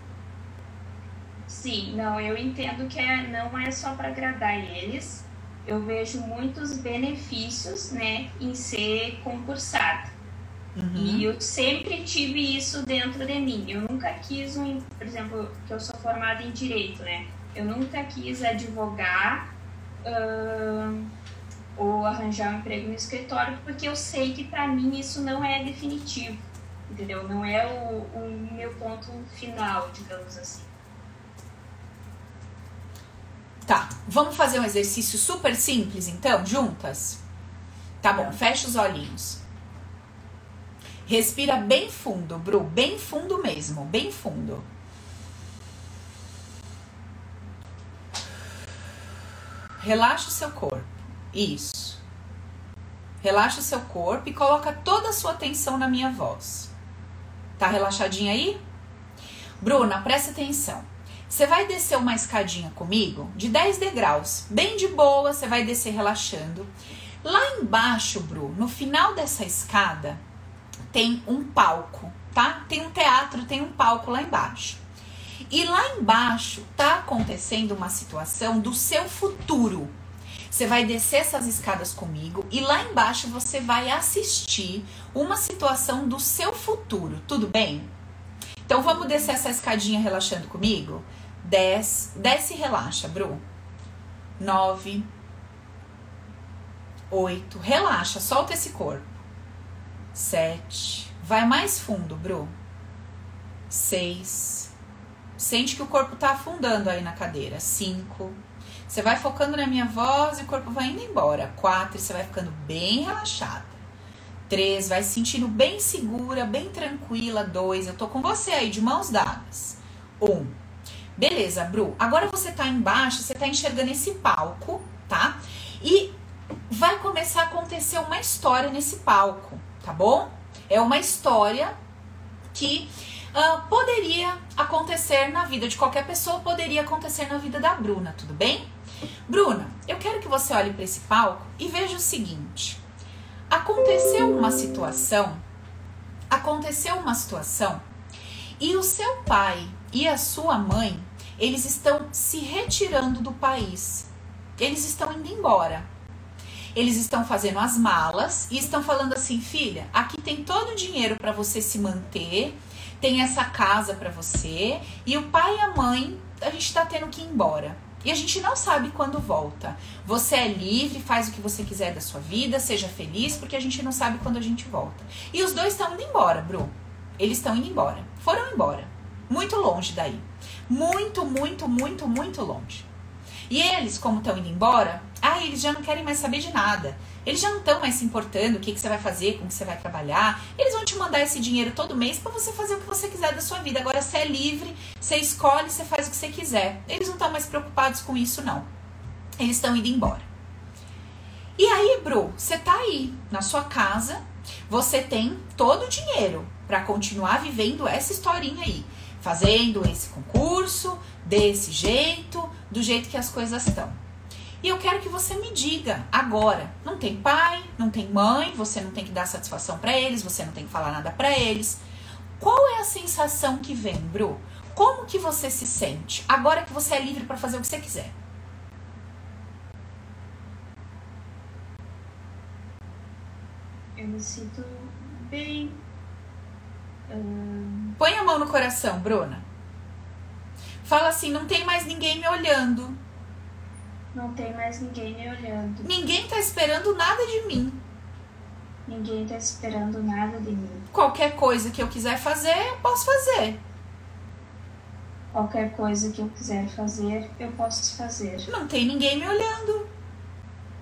Sim, não, eu entendo que é, não é só para agradar eles. Eu vejo muitos benefícios, né, em ser concursada. Uhum. E eu sempre tive isso dentro de mim. Eu nunca quis um, por exemplo, que eu sou formada em direito, né? Eu nunca quis advogar uh, ou arranjar um emprego no escritório, porque eu sei que para mim isso não é definitivo, entendeu? Não é o, o meu ponto final, digamos assim. Tá, vamos fazer um exercício super simples então, juntas? Tá bom, fecha os olhinhos. Respira bem fundo, Bru, bem fundo mesmo, bem fundo. Relaxa o seu corpo. Isso. Relaxa o seu corpo e coloca toda a sua atenção na minha voz. Tá relaxadinha aí? Bruna, presta atenção. Você vai descer uma escadinha comigo de 10 degraus, bem de boa, você vai descer relaxando. Lá embaixo, Bru, no final dessa escada, tem um palco, tá? Tem um teatro, tem um palco lá embaixo. E lá embaixo tá acontecendo uma situação do seu futuro. Você vai descer essas escadas comigo e lá embaixo você vai assistir uma situação do seu futuro, tudo bem? Então vamos descer essa escadinha relaxando comigo? Desce, desce e relaxa, Bru. Nove. Oito. Relaxa, solta esse corpo. Sete. Vai mais fundo, Bru. Seis. Sente que o corpo tá afundando aí na cadeira. Cinco. Você vai focando na minha voz e o corpo vai indo embora. Quatro. Você vai ficando bem relaxada. Três. Vai se sentindo bem segura, bem tranquila. Dois. Eu tô com você aí, de mãos dadas. Um. Beleza, Bru. Agora você tá embaixo, você tá enxergando esse palco, tá? E vai começar a acontecer uma história nesse palco, tá bom? É uma história que uh, poderia acontecer na vida de qualquer pessoa, poderia acontecer na vida da Bruna, tudo bem? Bruna, eu quero que você olhe para esse palco e veja o seguinte: aconteceu uma situação, aconteceu uma situação e o seu pai e a sua mãe eles estão se retirando do país. Eles estão indo embora. Eles estão fazendo as malas e estão falando assim: filha, aqui tem todo o dinheiro para você se manter, tem essa casa para você, e o pai e a mãe, a gente está tendo que ir embora. E a gente não sabe quando volta. Você é livre, faz o que você quiser da sua vida, seja feliz, porque a gente não sabe quando a gente volta. E os dois estão indo embora, Bru. Eles estão indo embora. Foram embora. Muito longe daí muito, muito, muito, muito longe. E eles, como estão indo embora, ah, eles já não querem mais saber de nada. Eles já não estão mais se importando o que, que você vai fazer, como que você vai trabalhar. Eles vão te mandar esse dinheiro todo mês para você fazer o que você quiser da sua vida. Agora você é livre, você escolhe, você faz o que você quiser. Eles não estão mais preocupados com isso, não. Eles estão indo embora. E aí, Bru, você tá aí na sua casa, você tem todo o dinheiro para continuar vivendo essa historinha aí fazendo esse concurso, desse jeito, do jeito que as coisas estão. E eu quero que você me diga agora. Não tem pai, não tem mãe, você não tem que dar satisfação para eles, você não tem que falar nada para eles. Qual é a sensação que vem, Bru? Como que você se sente agora que você é livre para fazer o que você quiser? Eu me sinto bem. Hum Põe a mão no coração, Bruna. Fala assim: não tem mais ninguém me olhando. Não tem mais ninguém me olhando. Ninguém tá esperando nada de mim. Ninguém tá esperando nada de mim. Qualquer coisa que eu quiser fazer, eu posso fazer. Qualquer coisa que eu quiser fazer, eu posso fazer. Não tem ninguém me olhando.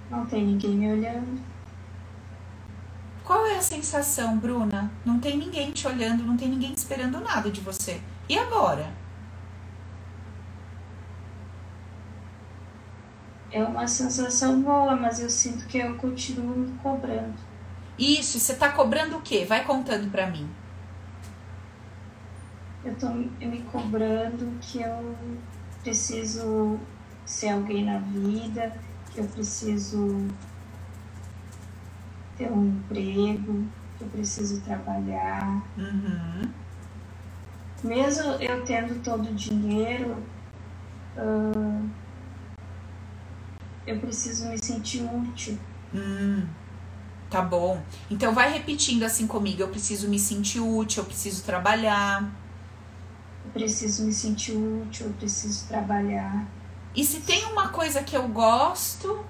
Não tem ninguém me olhando. Qual é a sensação, Bruna? Não tem ninguém te olhando, não tem ninguém esperando nada de você. E agora? É uma sensação boa, mas eu sinto que eu continuo me cobrando. Isso, você tá cobrando o quê? Vai contando pra mim. Eu tô me cobrando que eu preciso ser alguém na vida, que eu preciso ter um emprego, que eu preciso trabalhar. Uhum. Mesmo eu tendo todo o dinheiro, uh, eu preciso me sentir útil. Hum, tá bom. Então vai repetindo assim comigo. Eu preciso me sentir útil, eu preciso trabalhar. Eu preciso me sentir útil, eu preciso trabalhar. E se tem uma coisa que eu gosto.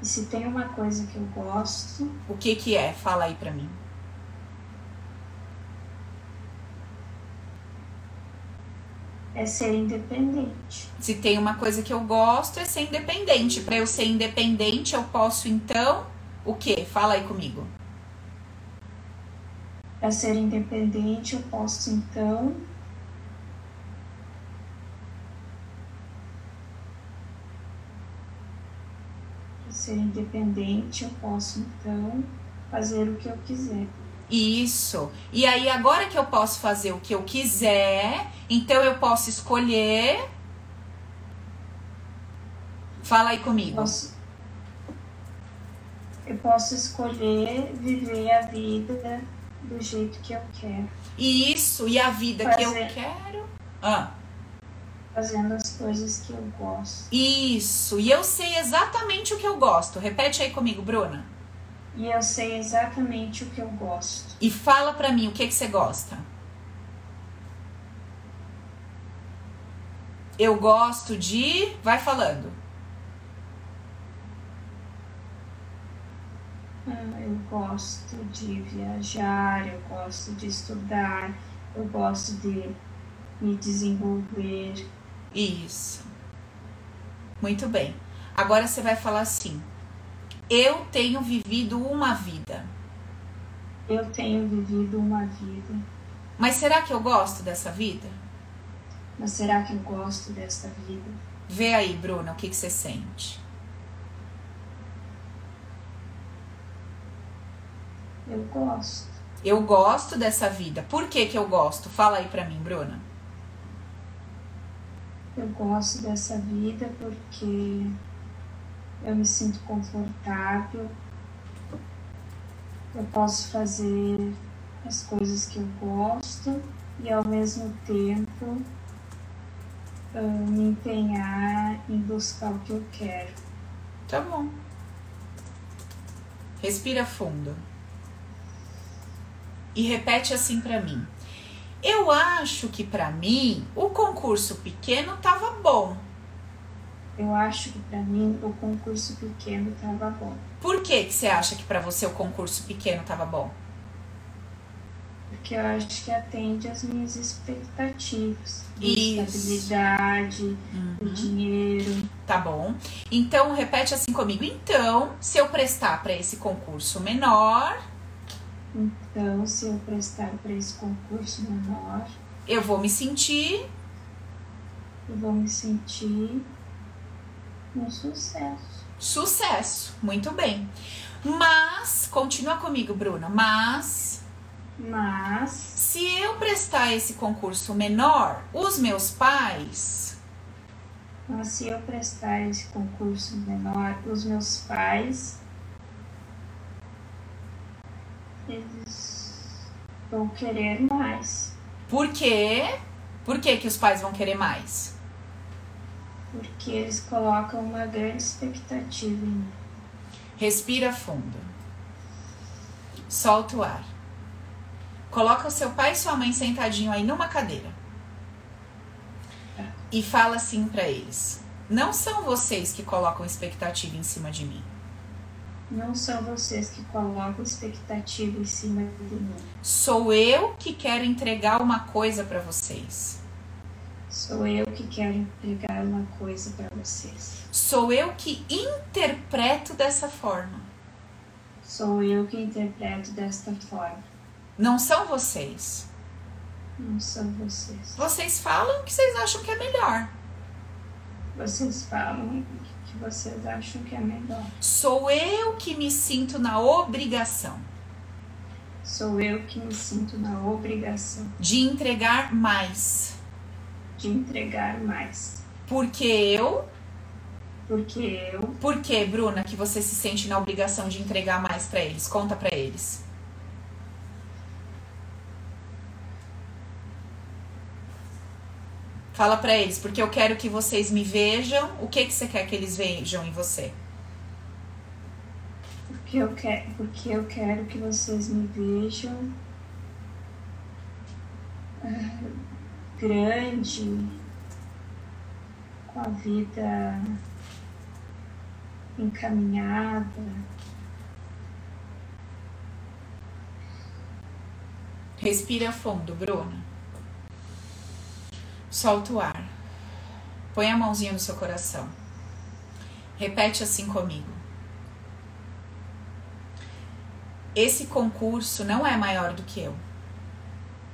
E se tem uma coisa que eu gosto. O que que é? Fala aí pra mim. É ser independente. Se tem uma coisa que eu gosto, é ser independente. Para eu ser independente, eu posso então o quê? Fala aí comigo. Para ser independente, eu posso então Para ser independente, eu posso então fazer o que eu quiser. Isso. E aí, agora que eu posso fazer o que eu quiser, então eu posso escolher. Fala aí comigo. Posso, eu posso escolher viver a vida do jeito que eu quero. Isso, e a vida Fazer. que eu quero. Ah. Fazendo as coisas que eu gosto. Isso, e eu sei exatamente o que eu gosto. Repete aí comigo, Bruna. E eu sei exatamente o que eu gosto. E fala pra mim o que, que você gosta. Eu gosto de. Vai falando. Ah, eu gosto de viajar, eu gosto de estudar, eu gosto de me desenvolver. Isso. Muito bem. Agora você vai falar assim: eu tenho vivido uma vida. Eu tenho vivido uma vida. Mas será que eu gosto dessa vida? Mas será que eu gosto dessa vida? Vê aí, Bruna, o que, que você sente. Eu gosto. Eu gosto dessa vida. Por que, que eu gosto? Fala aí pra mim, Bruna. Eu gosto dessa vida porque eu me sinto confortável, eu posso fazer as coisas que eu gosto e ao mesmo tempo uh, me empenhar em buscar o que eu quero. Tá bom. Respira fundo. E repete assim para mim. Eu acho que para mim o concurso pequeno tava bom eu acho que para mim o concurso pequeno estava bom. Por que, que você acha que para você o concurso pequeno estava bom? Porque eu acho que atende às minhas expectativas. De estabilidade, uhum. de dinheiro. Tá bom. Então, repete assim comigo. Então, se eu prestar para esse concurso menor. Então, se eu prestar para esse concurso menor. Eu vou me sentir. Eu vou me sentir um sucesso. Sucesso, muito bem. Mas, continua comigo, Bruna, mas. Mas. Se eu prestar esse concurso menor, os meus pais. Mas se eu prestar esse concurso menor, os meus pais. Eles vão querer mais. Por quê? Por que, que os pais vão querer mais? Porque eles colocam uma grande expectativa em mim. Respira fundo. Solta o ar. Coloca o seu pai e sua mãe sentadinho aí numa cadeira. E fala assim para eles: Não são vocês que colocam expectativa em cima de mim. Não são vocês que colocam expectativa em cima de mim. Sou eu que quero entregar uma coisa para vocês. Sou eu que quero entregar uma coisa para vocês. Sou eu que interpreto dessa forma. Sou eu que interpreto desta forma. Não são vocês. Não são vocês. Vocês falam o que vocês acham que é melhor. Vocês falam que vocês acham que é melhor. Sou eu que me sinto na obrigação Sou eu que me sinto na obrigação de entregar mais. De entregar mais. Porque eu. Porque eu, Por que, Bruna, que você se sente na obrigação de entregar mais pra eles? Conta pra eles. Fala pra eles, porque eu quero que vocês me vejam. O que que você quer que eles vejam em você? porque eu quero, porque eu quero que vocês me vejam ah, grande, com a vida encaminhada, Respira fundo, Bruna. Solta o ar. Põe a mãozinha no seu coração. Repete assim comigo. Esse concurso não é maior do que eu.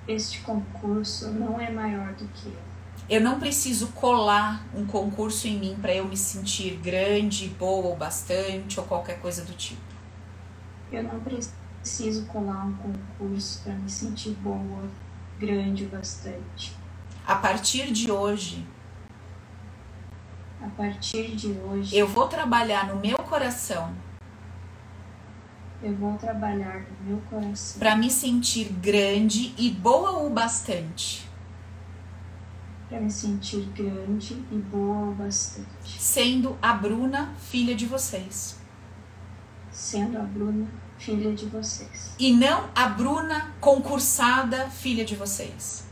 Este concurso não é maior do que eu. Eu não preciso colar um concurso em mim para eu me sentir grande, boa ou bastante ou qualquer coisa do tipo. Eu não preciso colar um concurso para me sentir boa, grande o bastante. A partir de hoje, A partir de hoje, eu vou trabalhar no meu coração eu vou trabalhar no meu coração para me sentir grande e boa o bastante, para me sentir grande e boa o bastante, sendo a Bruna filha de vocês. sendo a Bruna filha de vocês. E não a Bruna concursada filha de vocês.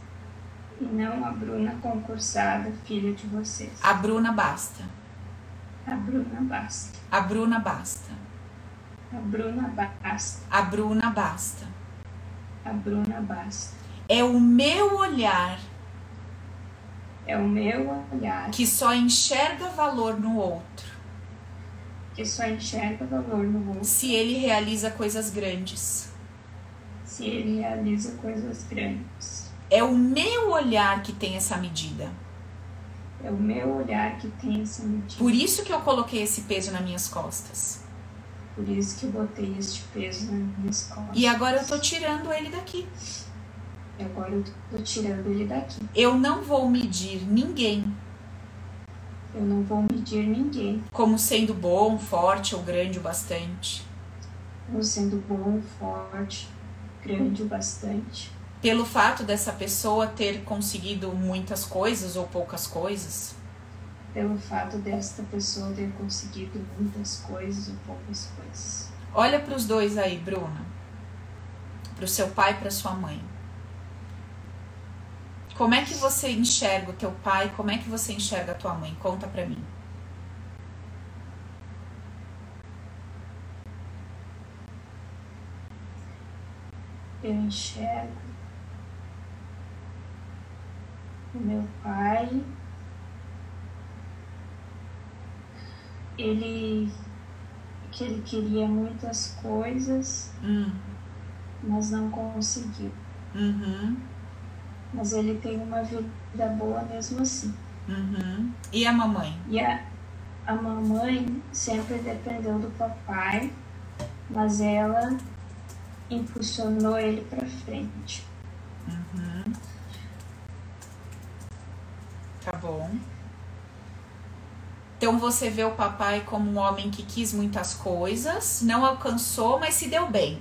E não a Bruna concursada filha de vocês. A Bruna basta. A Bruna basta. A Bruna basta. A Bruna basta. A Bruna basta. A Bruna basta. É o meu olhar É o meu olhar que só enxerga valor no outro que só enxerga valor no outro se ele realiza coisas grandes. se ele realiza coisas grandes. É o meu olhar que tem essa medida. É o meu olhar que tem essa medida. Por isso que eu coloquei esse peso nas minhas costas. Por isso que eu botei este peso nas minhas costas. E agora eu tô tirando ele daqui. E agora eu tô tirando ele daqui. Eu não vou medir ninguém Eu não vou medir ninguém como sendo bom, forte ou grande o bastante. como sendo bom, forte, grande o bastante. Pelo fato dessa pessoa ter conseguido muitas coisas ou poucas coisas. Pelo fato desta pessoa ter conseguido muitas coisas ou poucas coisas. Olha para os dois aí, Bruna. Para o seu pai e para sua mãe. Como é que você enxerga o teu pai? Como é que você enxerga a tua mãe? Conta para mim. Eu enxergo o meu pai. Ele que ele queria muitas coisas, Hum, mas não conseguiu. uhum, Mas ele tem uma vida boa mesmo assim. uhum. E a mamãe? E a, a mamãe sempre dependeu do papai, mas ela impulsionou ele para frente. Uhum. Tá bom. Então você vê o papai como um homem que quis muitas coisas, não alcançou, mas se deu bem.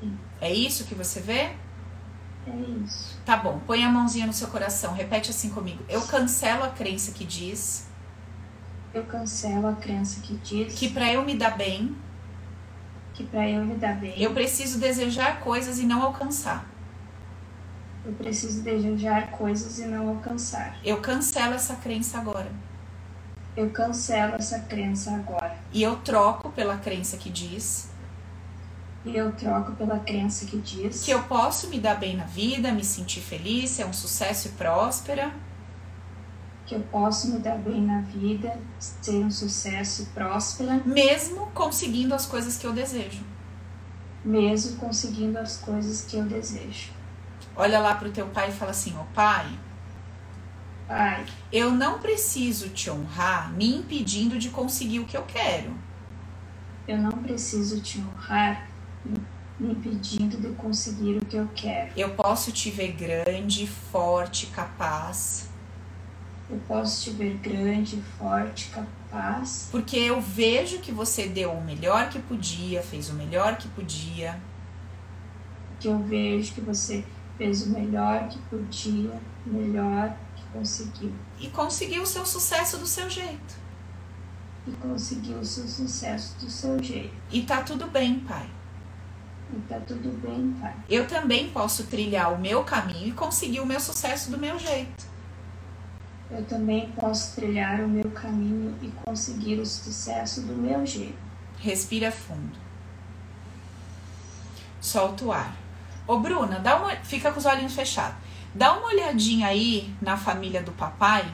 Sim. É isso que você vê? É isso. Tá bom, põe a mãozinha no seu coração, repete assim comigo. Eu cancelo a crença que diz Eu cancelo a crença que diz que para eu me dar bem, que para eu me dar bem, eu preciso desejar coisas e não alcançar. eu preciso desejar coisas e não alcançar. Eu cancelo essa crença agora. Eu cancelo essa crença agora. E eu troco pela crença que diz E eu troco pela crença que diz que eu posso me dar bem na vida, me sentir feliz, ser um sucesso e próspera. Que eu posso me dar bem na vida, ser um sucesso e próspera. Mesmo conseguindo as coisas que eu desejo. Mesmo conseguindo as coisas que eu desejo. Olha lá pro teu pai e fala assim: Ó oh, pai, pai, eu não preciso te honrar me impedindo de conseguir o que eu quero. Eu não preciso te honrar me impedindo de conseguir o que eu quero. Eu posso te ver grande, forte, capaz. Eu posso te ver grande, forte, capaz. Porque eu vejo que você deu o melhor que podia, fez o melhor que podia. Porque eu vejo que você fez o melhor que podia, melhor que conseguiu. E conseguiu o seu sucesso do seu jeito. E conseguiu o seu sucesso do seu jeito. E tá tudo bem, pai. E tá tudo bem, pai. Eu também posso trilhar o meu caminho e conseguir o meu sucesso do meu jeito. Eu também posso trilhar o meu caminho e conseguir o sucesso do meu jeito. Respira fundo. Solta o ar. Ô Bruna, dá uma, fica com os olhinhos fechados. Dá uma olhadinha aí na família do papai.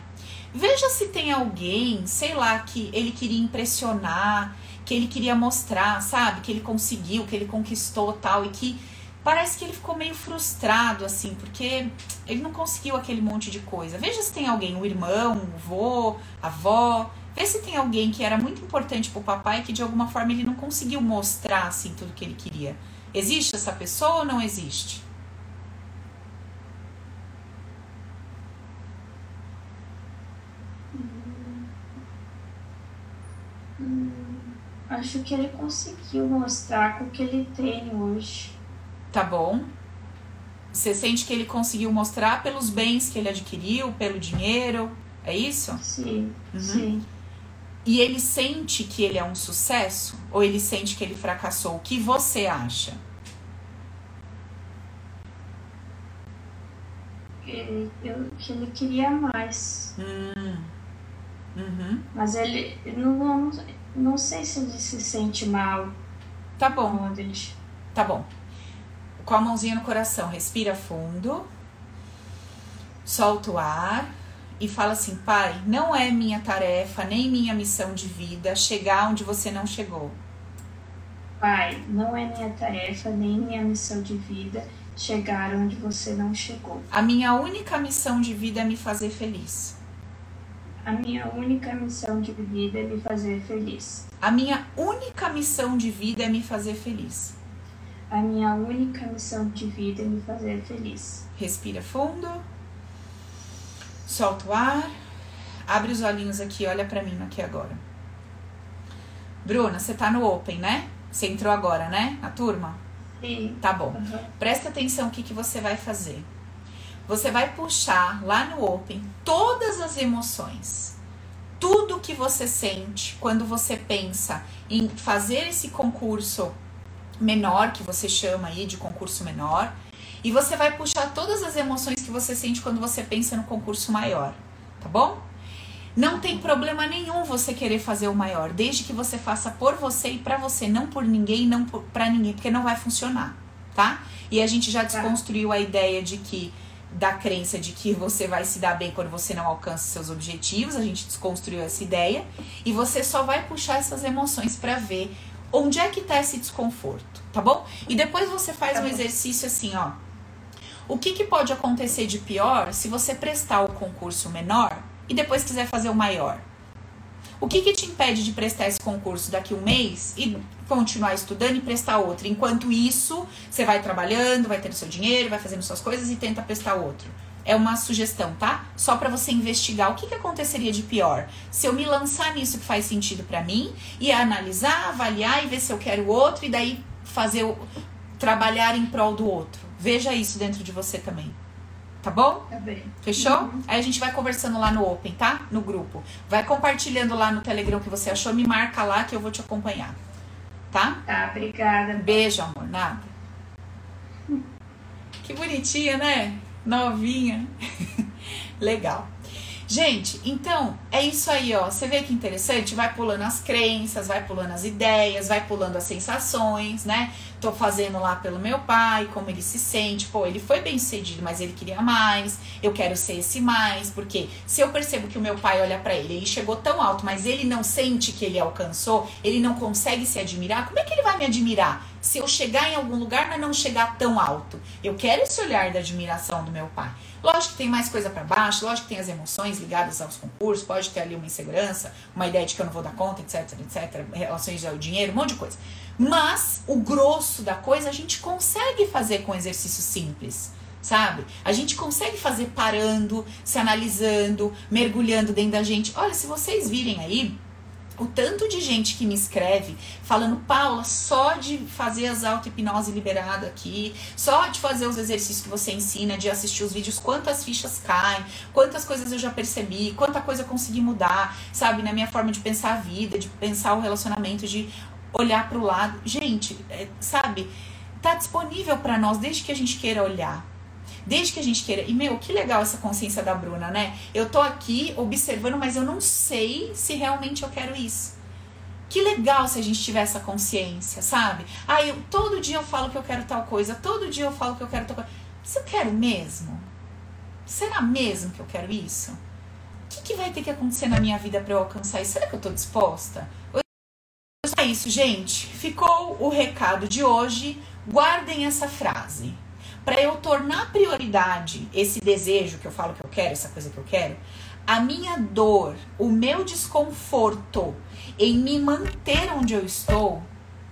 Veja se tem alguém, sei lá, que ele queria impressionar, que ele queria mostrar, sabe? Que ele conseguiu, que ele conquistou tal e que parece que ele ficou meio frustrado assim, porque ele não conseguiu aquele monte de coisa. Veja se tem alguém, um irmão, um avô, avó, vê se tem alguém que era muito importante pro papai que de alguma forma ele não conseguiu mostrar assim tudo que ele queria. Existe essa pessoa ou não existe? Acho que ele conseguiu mostrar com o que ele tem hoje. Tá bom. Você sente que ele conseguiu mostrar pelos bens que ele adquiriu, pelo dinheiro? É isso? Sim, uhum. sim. E ele sente que ele é um sucesso? Ou ele sente que ele fracassou? O que você acha? Ele, eu, que ele queria mais. Hum. Uhum. Mas ele não, não, sei se ele se sente mal. Tá bom. Tá bom. Com a mãozinha no coração, respira fundo. Solta o ar e fala assim: Pai, não é minha tarefa nem minha missão de vida chegar onde você não chegou. Pai, não é minha tarefa nem minha missão de vida chegar onde você não chegou. A minha única missão de vida é me fazer feliz. A minha única missão de vida é me fazer feliz. A minha única missão de vida é me fazer feliz. A minha única missão de vida é me fazer feliz. Respira fundo. Solta o ar. Abre os olhinhos aqui, olha para mim aqui agora. Bruna, você tá no Open, né? Você entrou agora, né? Na turma? Sim. Tá bom. Uhum. Presta atenção o que, que você vai fazer. Você vai puxar lá no Open todas as emoções. Tudo que você sente quando você pensa em fazer esse concurso menor, que você chama aí de concurso menor, e você vai puxar todas as emoções que você sente quando você pensa no concurso maior, tá bom? Não tem problema nenhum você querer fazer o maior, desde que você faça por você e para você, não por ninguém, não para ninguém, porque não vai funcionar, tá? E a gente já tá. desconstruiu a ideia de que da crença de que você vai se dar bem quando você não alcança seus objetivos, a gente desconstruiu essa ideia, e você só vai puxar essas emoções para ver onde é que tá esse desconforto, tá bom? E depois você faz tá um exercício assim, ó. O que, que pode acontecer de pior se você prestar o concurso menor e depois quiser fazer o maior? O que, que te impede de prestar esse concurso daqui um mês e continuar estudando e prestar outro? Enquanto isso, você vai trabalhando, vai tendo seu dinheiro, vai fazendo suas coisas e tenta prestar outro. É uma sugestão, tá? Só para você investigar o que, que aconteceria de pior. Se eu me lançar nisso que faz sentido para mim e analisar, avaliar e ver se eu quero outro e daí fazer o, trabalhar em prol do outro. Veja isso dentro de você também. Tá bom? Tá bem. Fechou? Uhum. Aí a gente vai conversando lá no Open, tá? No grupo. Vai compartilhando lá no Telegram o que você achou, me marca lá que eu vou te acompanhar. Tá? Tá, obrigada. Beijo, amor. Nada. Que bonitinha, né? Novinha. Legal. Gente, então é isso aí, ó. Você vê que interessante? Vai pulando as crenças, vai pulando as ideias, vai pulando as sensações, né? Tô fazendo lá pelo meu pai, como ele se sente. Pô, ele foi bem sucedido, mas ele queria mais. Eu quero ser esse mais, porque se eu percebo que o meu pai olha para ele e chegou tão alto, mas ele não sente que ele alcançou, ele não consegue se admirar, como é que ele vai me admirar? Se eu chegar em algum lugar, mas não chegar tão alto. Eu quero esse olhar da admiração do meu pai. Lógico que tem mais coisa para baixo, lógico que tem as emoções ligadas aos concursos, pode ter ali uma insegurança, uma ideia de que eu não vou dar conta, etc, etc, relações ao dinheiro, um monte de coisa. Mas o grosso da coisa a gente consegue fazer com exercício simples sabe? A gente consegue fazer parando, se analisando, mergulhando dentro da gente. Olha, se vocês virem aí, o tanto de gente que me escreve falando, Paula, só de fazer as auto-hipnose liberada aqui, só de fazer os exercícios que você ensina, de assistir os vídeos, quantas fichas caem, quantas coisas eu já percebi, quanta coisa eu consegui mudar, sabe, na minha forma de pensar a vida, de pensar o relacionamento, de olhar para o lado. Gente, é, sabe, tá disponível para nós desde que a gente queira olhar. Desde que a gente queira. E, meu, que legal essa consciência da Bruna, né? Eu tô aqui observando, mas eu não sei se realmente eu quero isso. Que legal se a gente tiver essa consciência, sabe? Ah, eu, todo dia eu falo que eu quero tal coisa, todo dia eu falo que eu quero tal coisa. Mas eu quero mesmo? Será mesmo que eu quero isso? O que, que vai ter que acontecer na minha vida para eu alcançar isso? Será que eu tô disposta? Isso, gente. Ficou o recado de hoje. Guardem essa frase para eu tornar prioridade esse desejo que eu falo que eu quero, essa coisa que eu quero, a minha dor, o meu desconforto em me manter onde eu estou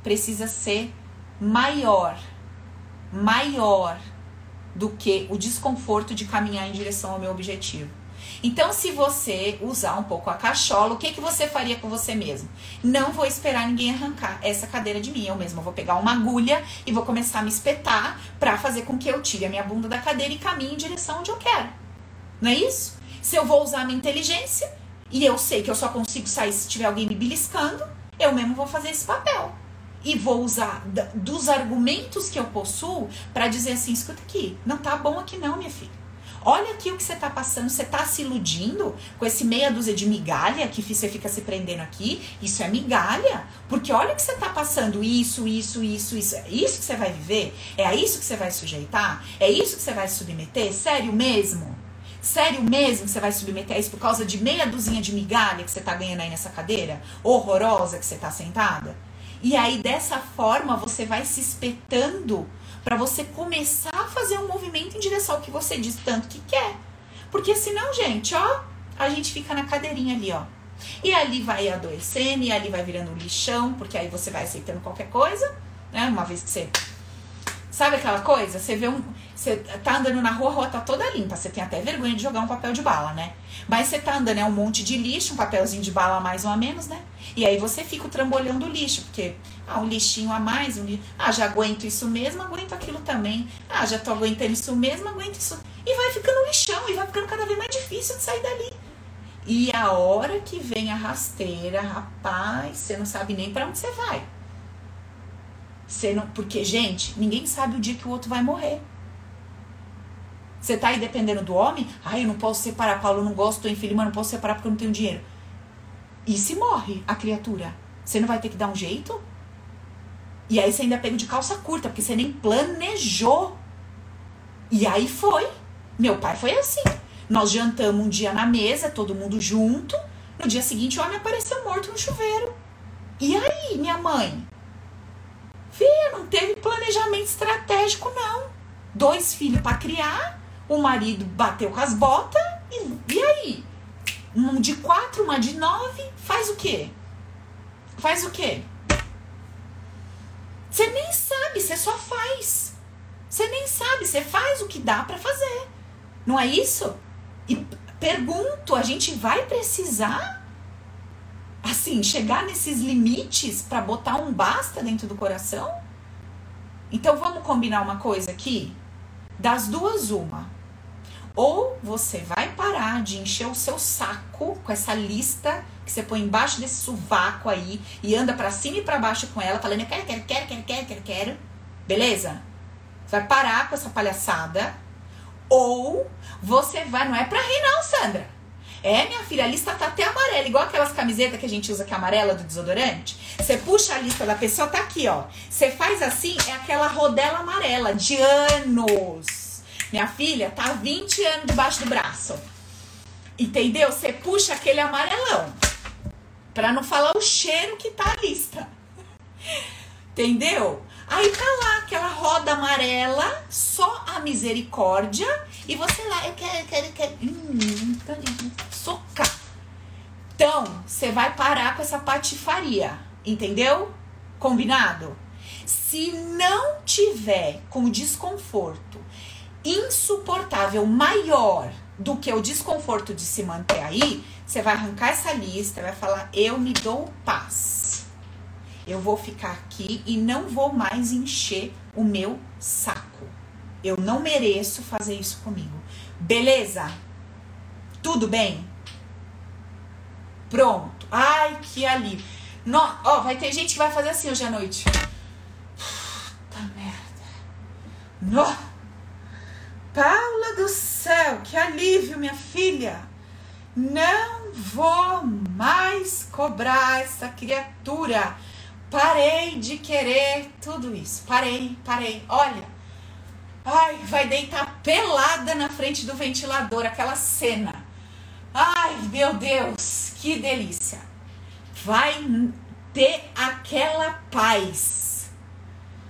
precisa ser maior, maior do que o desconforto de caminhar em direção ao meu objetivo. Então, se você usar um pouco a cachola, o que, que você faria com você mesmo? Não vou esperar ninguém arrancar essa cadeira de mim. Eu mesma vou pegar uma agulha e vou começar a me espetar para fazer com que eu tire a minha bunda da cadeira e caminhe em direção onde eu quero. Não é isso? Se eu vou usar a minha inteligência e eu sei que eu só consigo sair se tiver alguém me beliscando, eu mesmo vou fazer esse papel. E vou usar dos argumentos que eu possuo para dizer assim: escuta aqui, não tá bom aqui não, minha filha. Olha aqui o que você está passando, você está se iludindo com esse meia dúzia de migalha que você fica se prendendo aqui. Isso é migalha, porque olha o que você está passando, isso, isso, isso, isso. É isso que você vai viver? É a isso que você vai sujeitar? É isso que você vai submeter? Sério mesmo? Sério mesmo que você vai submeter a isso por causa de meia dúzia de migalha que você está ganhando aí nessa cadeira? Horrorosa que você está sentada? E aí, dessa forma, você vai se espetando para você começar a fazer um movimento em direção ao que você diz tanto que quer. Porque senão, gente, ó, a gente fica na cadeirinha ali, ó. E ali vai adoecendo, e ali vai virando um lixão, porque aí você vai aceitando qualquer coisa, né? Uma vez que você. Sabe aquela coisa? Você vê um. Você tá andando na rua, a rua tá toda limpa. Você tem até vergonha de jogar um papel de bala, né? Mas você tá andando, é um monte de lixo, um papelzinho de bala a mais ou a menos, né? E aí você fica trambolhando o lixo, porque ah, um lixinho a mais, um li... ah, já aguento isso mesmo, aguento aquilo também. Ah, já tô aguentando isso mesmo, aguento isso. E vai ficando lixão, e vai ficando cada vez mais difícil de sair dali. E a hora que vem a rasteira, rapaz, você não sabe nem para onde você vai. Você não, porque, gente, ninguém sabe o dia que o outro vai morrer. Você tá aí dependendo do homem? Ai, eu não posso separar, Paulo, eu não gosto, tô filho, mas não posso separar porque eu não tenho dinheiro. E se morre a criatura? Você não vai ter que dar um jeito? E aí você ainda pega de calça curta, porque você nem planejou. E aí foi. Meu pai foi assim. Nós jantamos um dia na mesa, todo mundo junto. No dia seguinte, o homem apareceu morto no chuveiro. E aí, minha mãe? Filha, não teve planejamento estratégico, não. Dois filhos para criar, o marido bateu com as botas e, e aí? Um de quatro, uma de nove, faz o quê? Faz o quê? Você nem sabe, você só faz. Você nem sabe, você faz o que dá para fazer. Não é isso? E pergunto, a gente vai precisar assim, chegar nesses limites para botar um basta dentro do coração? Então vamos combinar uma coisa aqui? Das duas, uma. Ou você vai parar de encher o seu saco com essa lista que você põe embaixo desse sovaco aí e anda para cima e para baixo com ela, falando eu quero, quero, quero, quero, quero, quero, quero. Beleza? Você vai parar com essa palhaçada. Ou você vai, não é pra rir não, Sandra. É, minha filha, a lista tá até amarela, igual aquelas camisetas que a gente usa que é amarela do desodorante. Você puxa a lista da pessoa, tá aqui, ó. Você faz assim, é aquela rodela amarela de anos. Minha filha tá 20 anos debaixo do braço. Entendeu? Você puxa aquele amarelão. Pra não falar o cheiro que tá a lista. Entendeu? Aí tá lá aquela roda amarela, só a misericórdia. E você lá, eu quero, eu quero, eu quero. Hum, socar. Então, você vai parar com essa patifaria. Entendeu? Combinado? Se não tiver com desconforto insuportável maior do que o desconforto de se manter aí, você vai arrancar essa lista, vai falar: Eu me dou paz. Eu vou ficar aqui e não vou mais encher o meu saco. Eu não mereço fazer isso comigo. Beleza? Tudo bem? Pronto. Ai, que alívio. No, ó, vai ter gente que vai fazer assim hoje à noite. Puta merda. No. Paula do céu, que alívio, minha filha. Não vou mais cobrar essa criatura. Parei de querer tudo isso. Parei, parei. Olha. Ai, vai deitar pelada na frente do ventilador, aquela cena. Ai, meu Deus, que delícia vai ter aquela paz,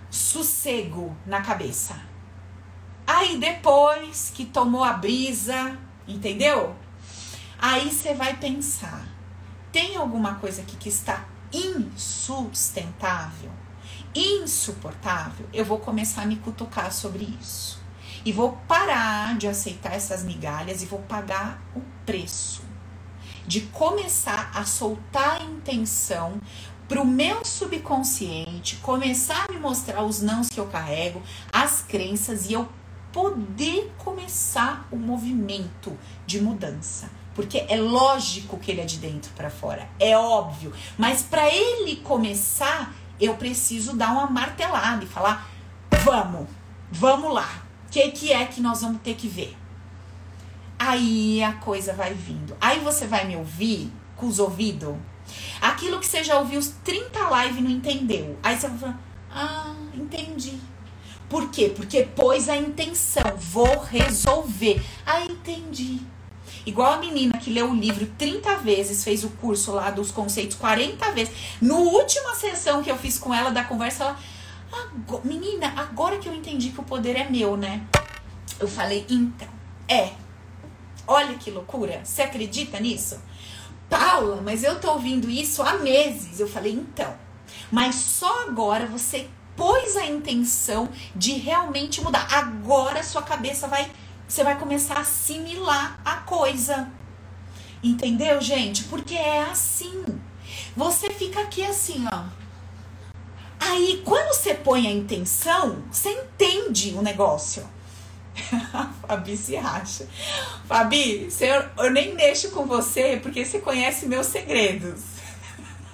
sossego na cabeça. Aí depois que tomou a brisa, entendeu? Aí você vai pensar: tem alguma coisa aqui que está insustentável, insuportável? Eu vou começar a me cutucar sobre isso. E vou parar de aceitar essas migalhas e vou pagar o preço de começar a soltar a intenção para o meu subconsciente começar a me mostrar os nãos que eu carrego, as crenças e eu poder começar o movimento de mudança. Porque é lógico que ele é de dentro para fora, é óbvio. Mas para ele começar, eu preciso dar uma martelada e falar: vamos, vamos lá. O que, que é que nós vamos ter que ver? Aí a coisa vai vindo. Aí você vai me ouvir com os ouvidos. Aquilo que você já ouviu os 30 lives e não entendeu. Aí você vai falar: Ah, entendi. Por quê? Porque pôs a intenção, vou resolver. Ah, entendi. Igual a menina que leu o livro 30 vezes, fez o curso lá dos conceitos 40 vezes. No última sessão que eu fiz com ela da conversa, ela. Menina, agora que eu entendi que o poder é meu, né? Eu falei, então, é, Olha que loucura. Você acredita nisso? Paula, mas eu tô ouvindo isso há meses. Eu falei, então. Mas só agora você pôs a intenção de realmente mudar. Agora sua cabeça vai. Você vai começar a assimilar a coisa. Entendeu, gente? Porque é assim. Você fica aqui assim, ó. Aí, quando você põe a intenção, você entende o negócio. A Fabi se racha. Fabi, eu, eu nem mexo com você porque você conhece meus segredos.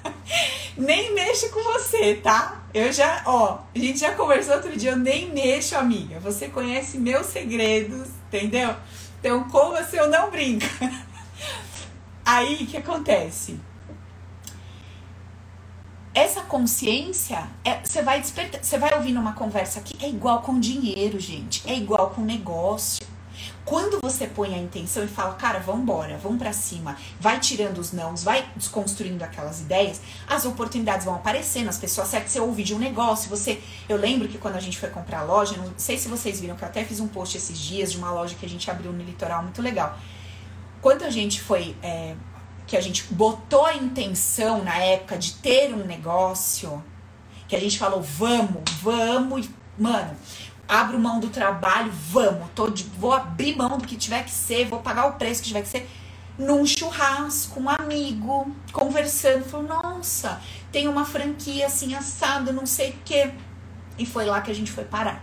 nem mexo com você, tá? Eu já, ó, a gente já conversou outro dia, eu nem mexo, amiga. Você conhece meus segredos, entendeu? Então, com você eu não brinco. Aí, o que acontece? Essa consciência, é, você é, vai despertar, você vai ouvindo uma conversa aqui, é igual com dinheiro, gente, é igual com negócio. Quando você põe a intenção e fala, cara, vamos embora, vamos para cima, vai tirando os nãos, vai desconstruindo aquelas ideias, as oportunidades vão aparecendo, as pessoas certas, você ouve de um negócio, você, eu lembro que quando a gente foi comprar a loja, não sei se vocês viram que eu até fiz um post esses dias de uma loja que a gente abriu no litoral muito legal. Quando a gente foi é, que a gente botou a intenção na época de ter um negócio, que a gente falou, vamos, vamos, mano, abro mão do trabalho, vamos, tô de, vou abrir mão do que tiver que ser, vou pagar o preço que tiver que ser, num churrasco, um amigo, conversando, falou, nossa, tem uma franquia assim, assado, não sei o quê. E foi lá que a gente foi parar.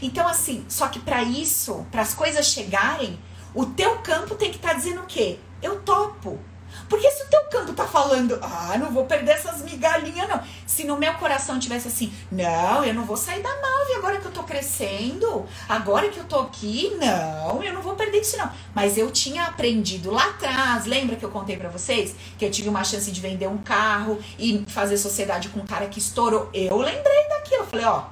Então, assim, só que para isso, para as coisas chegarem, o teu campo tem que estar tá dizendo o quê? Eu topo Porque se o teu campo tá falando, ah, não vou perder essas migalhinhas, não. Se no meu coração tivesse assim, não, eu não vou sair da nave agora que eu tô crescendo, agora que eu tô aqui, não, eu não vou perder isso, não. Mas eu tinha aprendido lá atrás, lembra que eu contei para vocês? Que eu tive uma chance de vender um carro e fazer sociedade com um cara que estourou. Eu lembrei daquilo, eu falei, ó,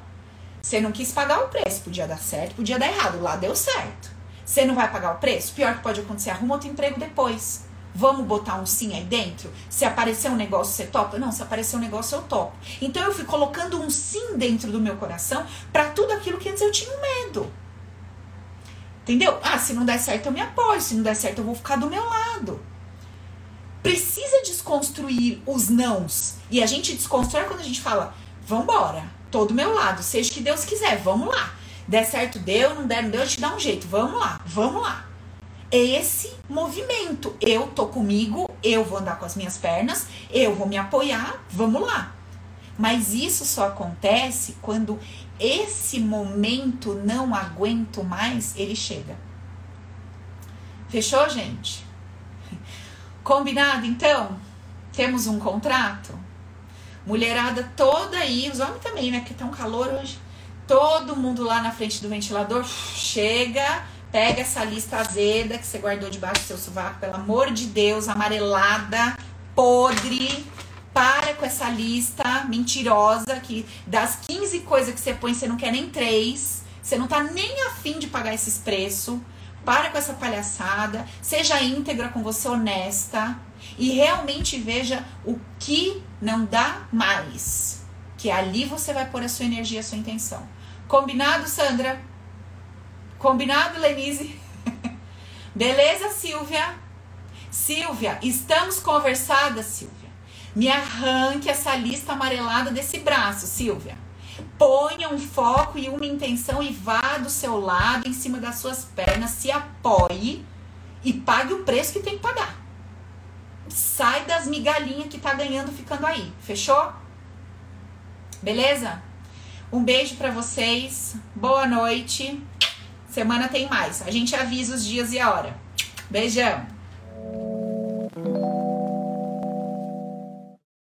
você não quis pagar o preço, podia dar certo, podia dar errado, lá deu certo. Você não vai pagar o preço? Pior que pode acontecer, arruma outro emprego depois. Vamos botar um sim aí dentro? Se aparecer um negócio, você topa? Não, se aparecer um negócio, eu topo. Então eu fui colocando um sim dentro do meu coração para tudo aquilo que antes eu tinha medo. Entendeu? Ah, se não der certo, eu me apoio. Se não der certo, eu vou ficar do meu lado. Precisa desconstruir os nãos. E a gente desconstrói quando a gente fala, vambora, tô do meu lado, seja o que Deus quiser, vamos lá. Der certo, deu, não der, não deu, eu te dá um jeito. Vamos lá, vamos lá esse movimento. Eu tô comigo, eu vou andar com as minhas pernas, eu vou me apoiar, vamos lá. Mas isso só acontece quando esse momento não aguento mais, ele chega. Fechou, gente? Combinado então? Temos um contrato? Mulherada toda aí, os homens também, né? Que tá um calor hoje. Todo mundo lá na frente do ventilador chega Pega essa lista azeda que você guardou debaixo do seu sovaco, pelo amor de Deus, amarelada, podre. Para com essa lista mentirosa que das 15 coisas que você põe, você não quer nem três. Você não tá nem afim de pagar esses preços. Para com essa palhaçada. Seja íntegra com você, honesta. E realmente veja o que não dá mais. Que ali você vai pôr a sua energia, a sua intenção. Combinado, Sandra? Combinado, Lenise? Beleza, Silvia? Silvia, estamos conversadas, Silvia. Me arranque essa lista amarelada desse braço, Silvia. Ponha um foco e uma intenção e vá do seu lado, em cima das suas pernas, se apoie e pague o preço que tem que pagar. Sai das migalhinhas que tá ganhando ficando aí. Fechou? Beleza? Um beijo para vocês. Boa noite. Semana tem mais. A gente avisa os dias e a hora. Beijão!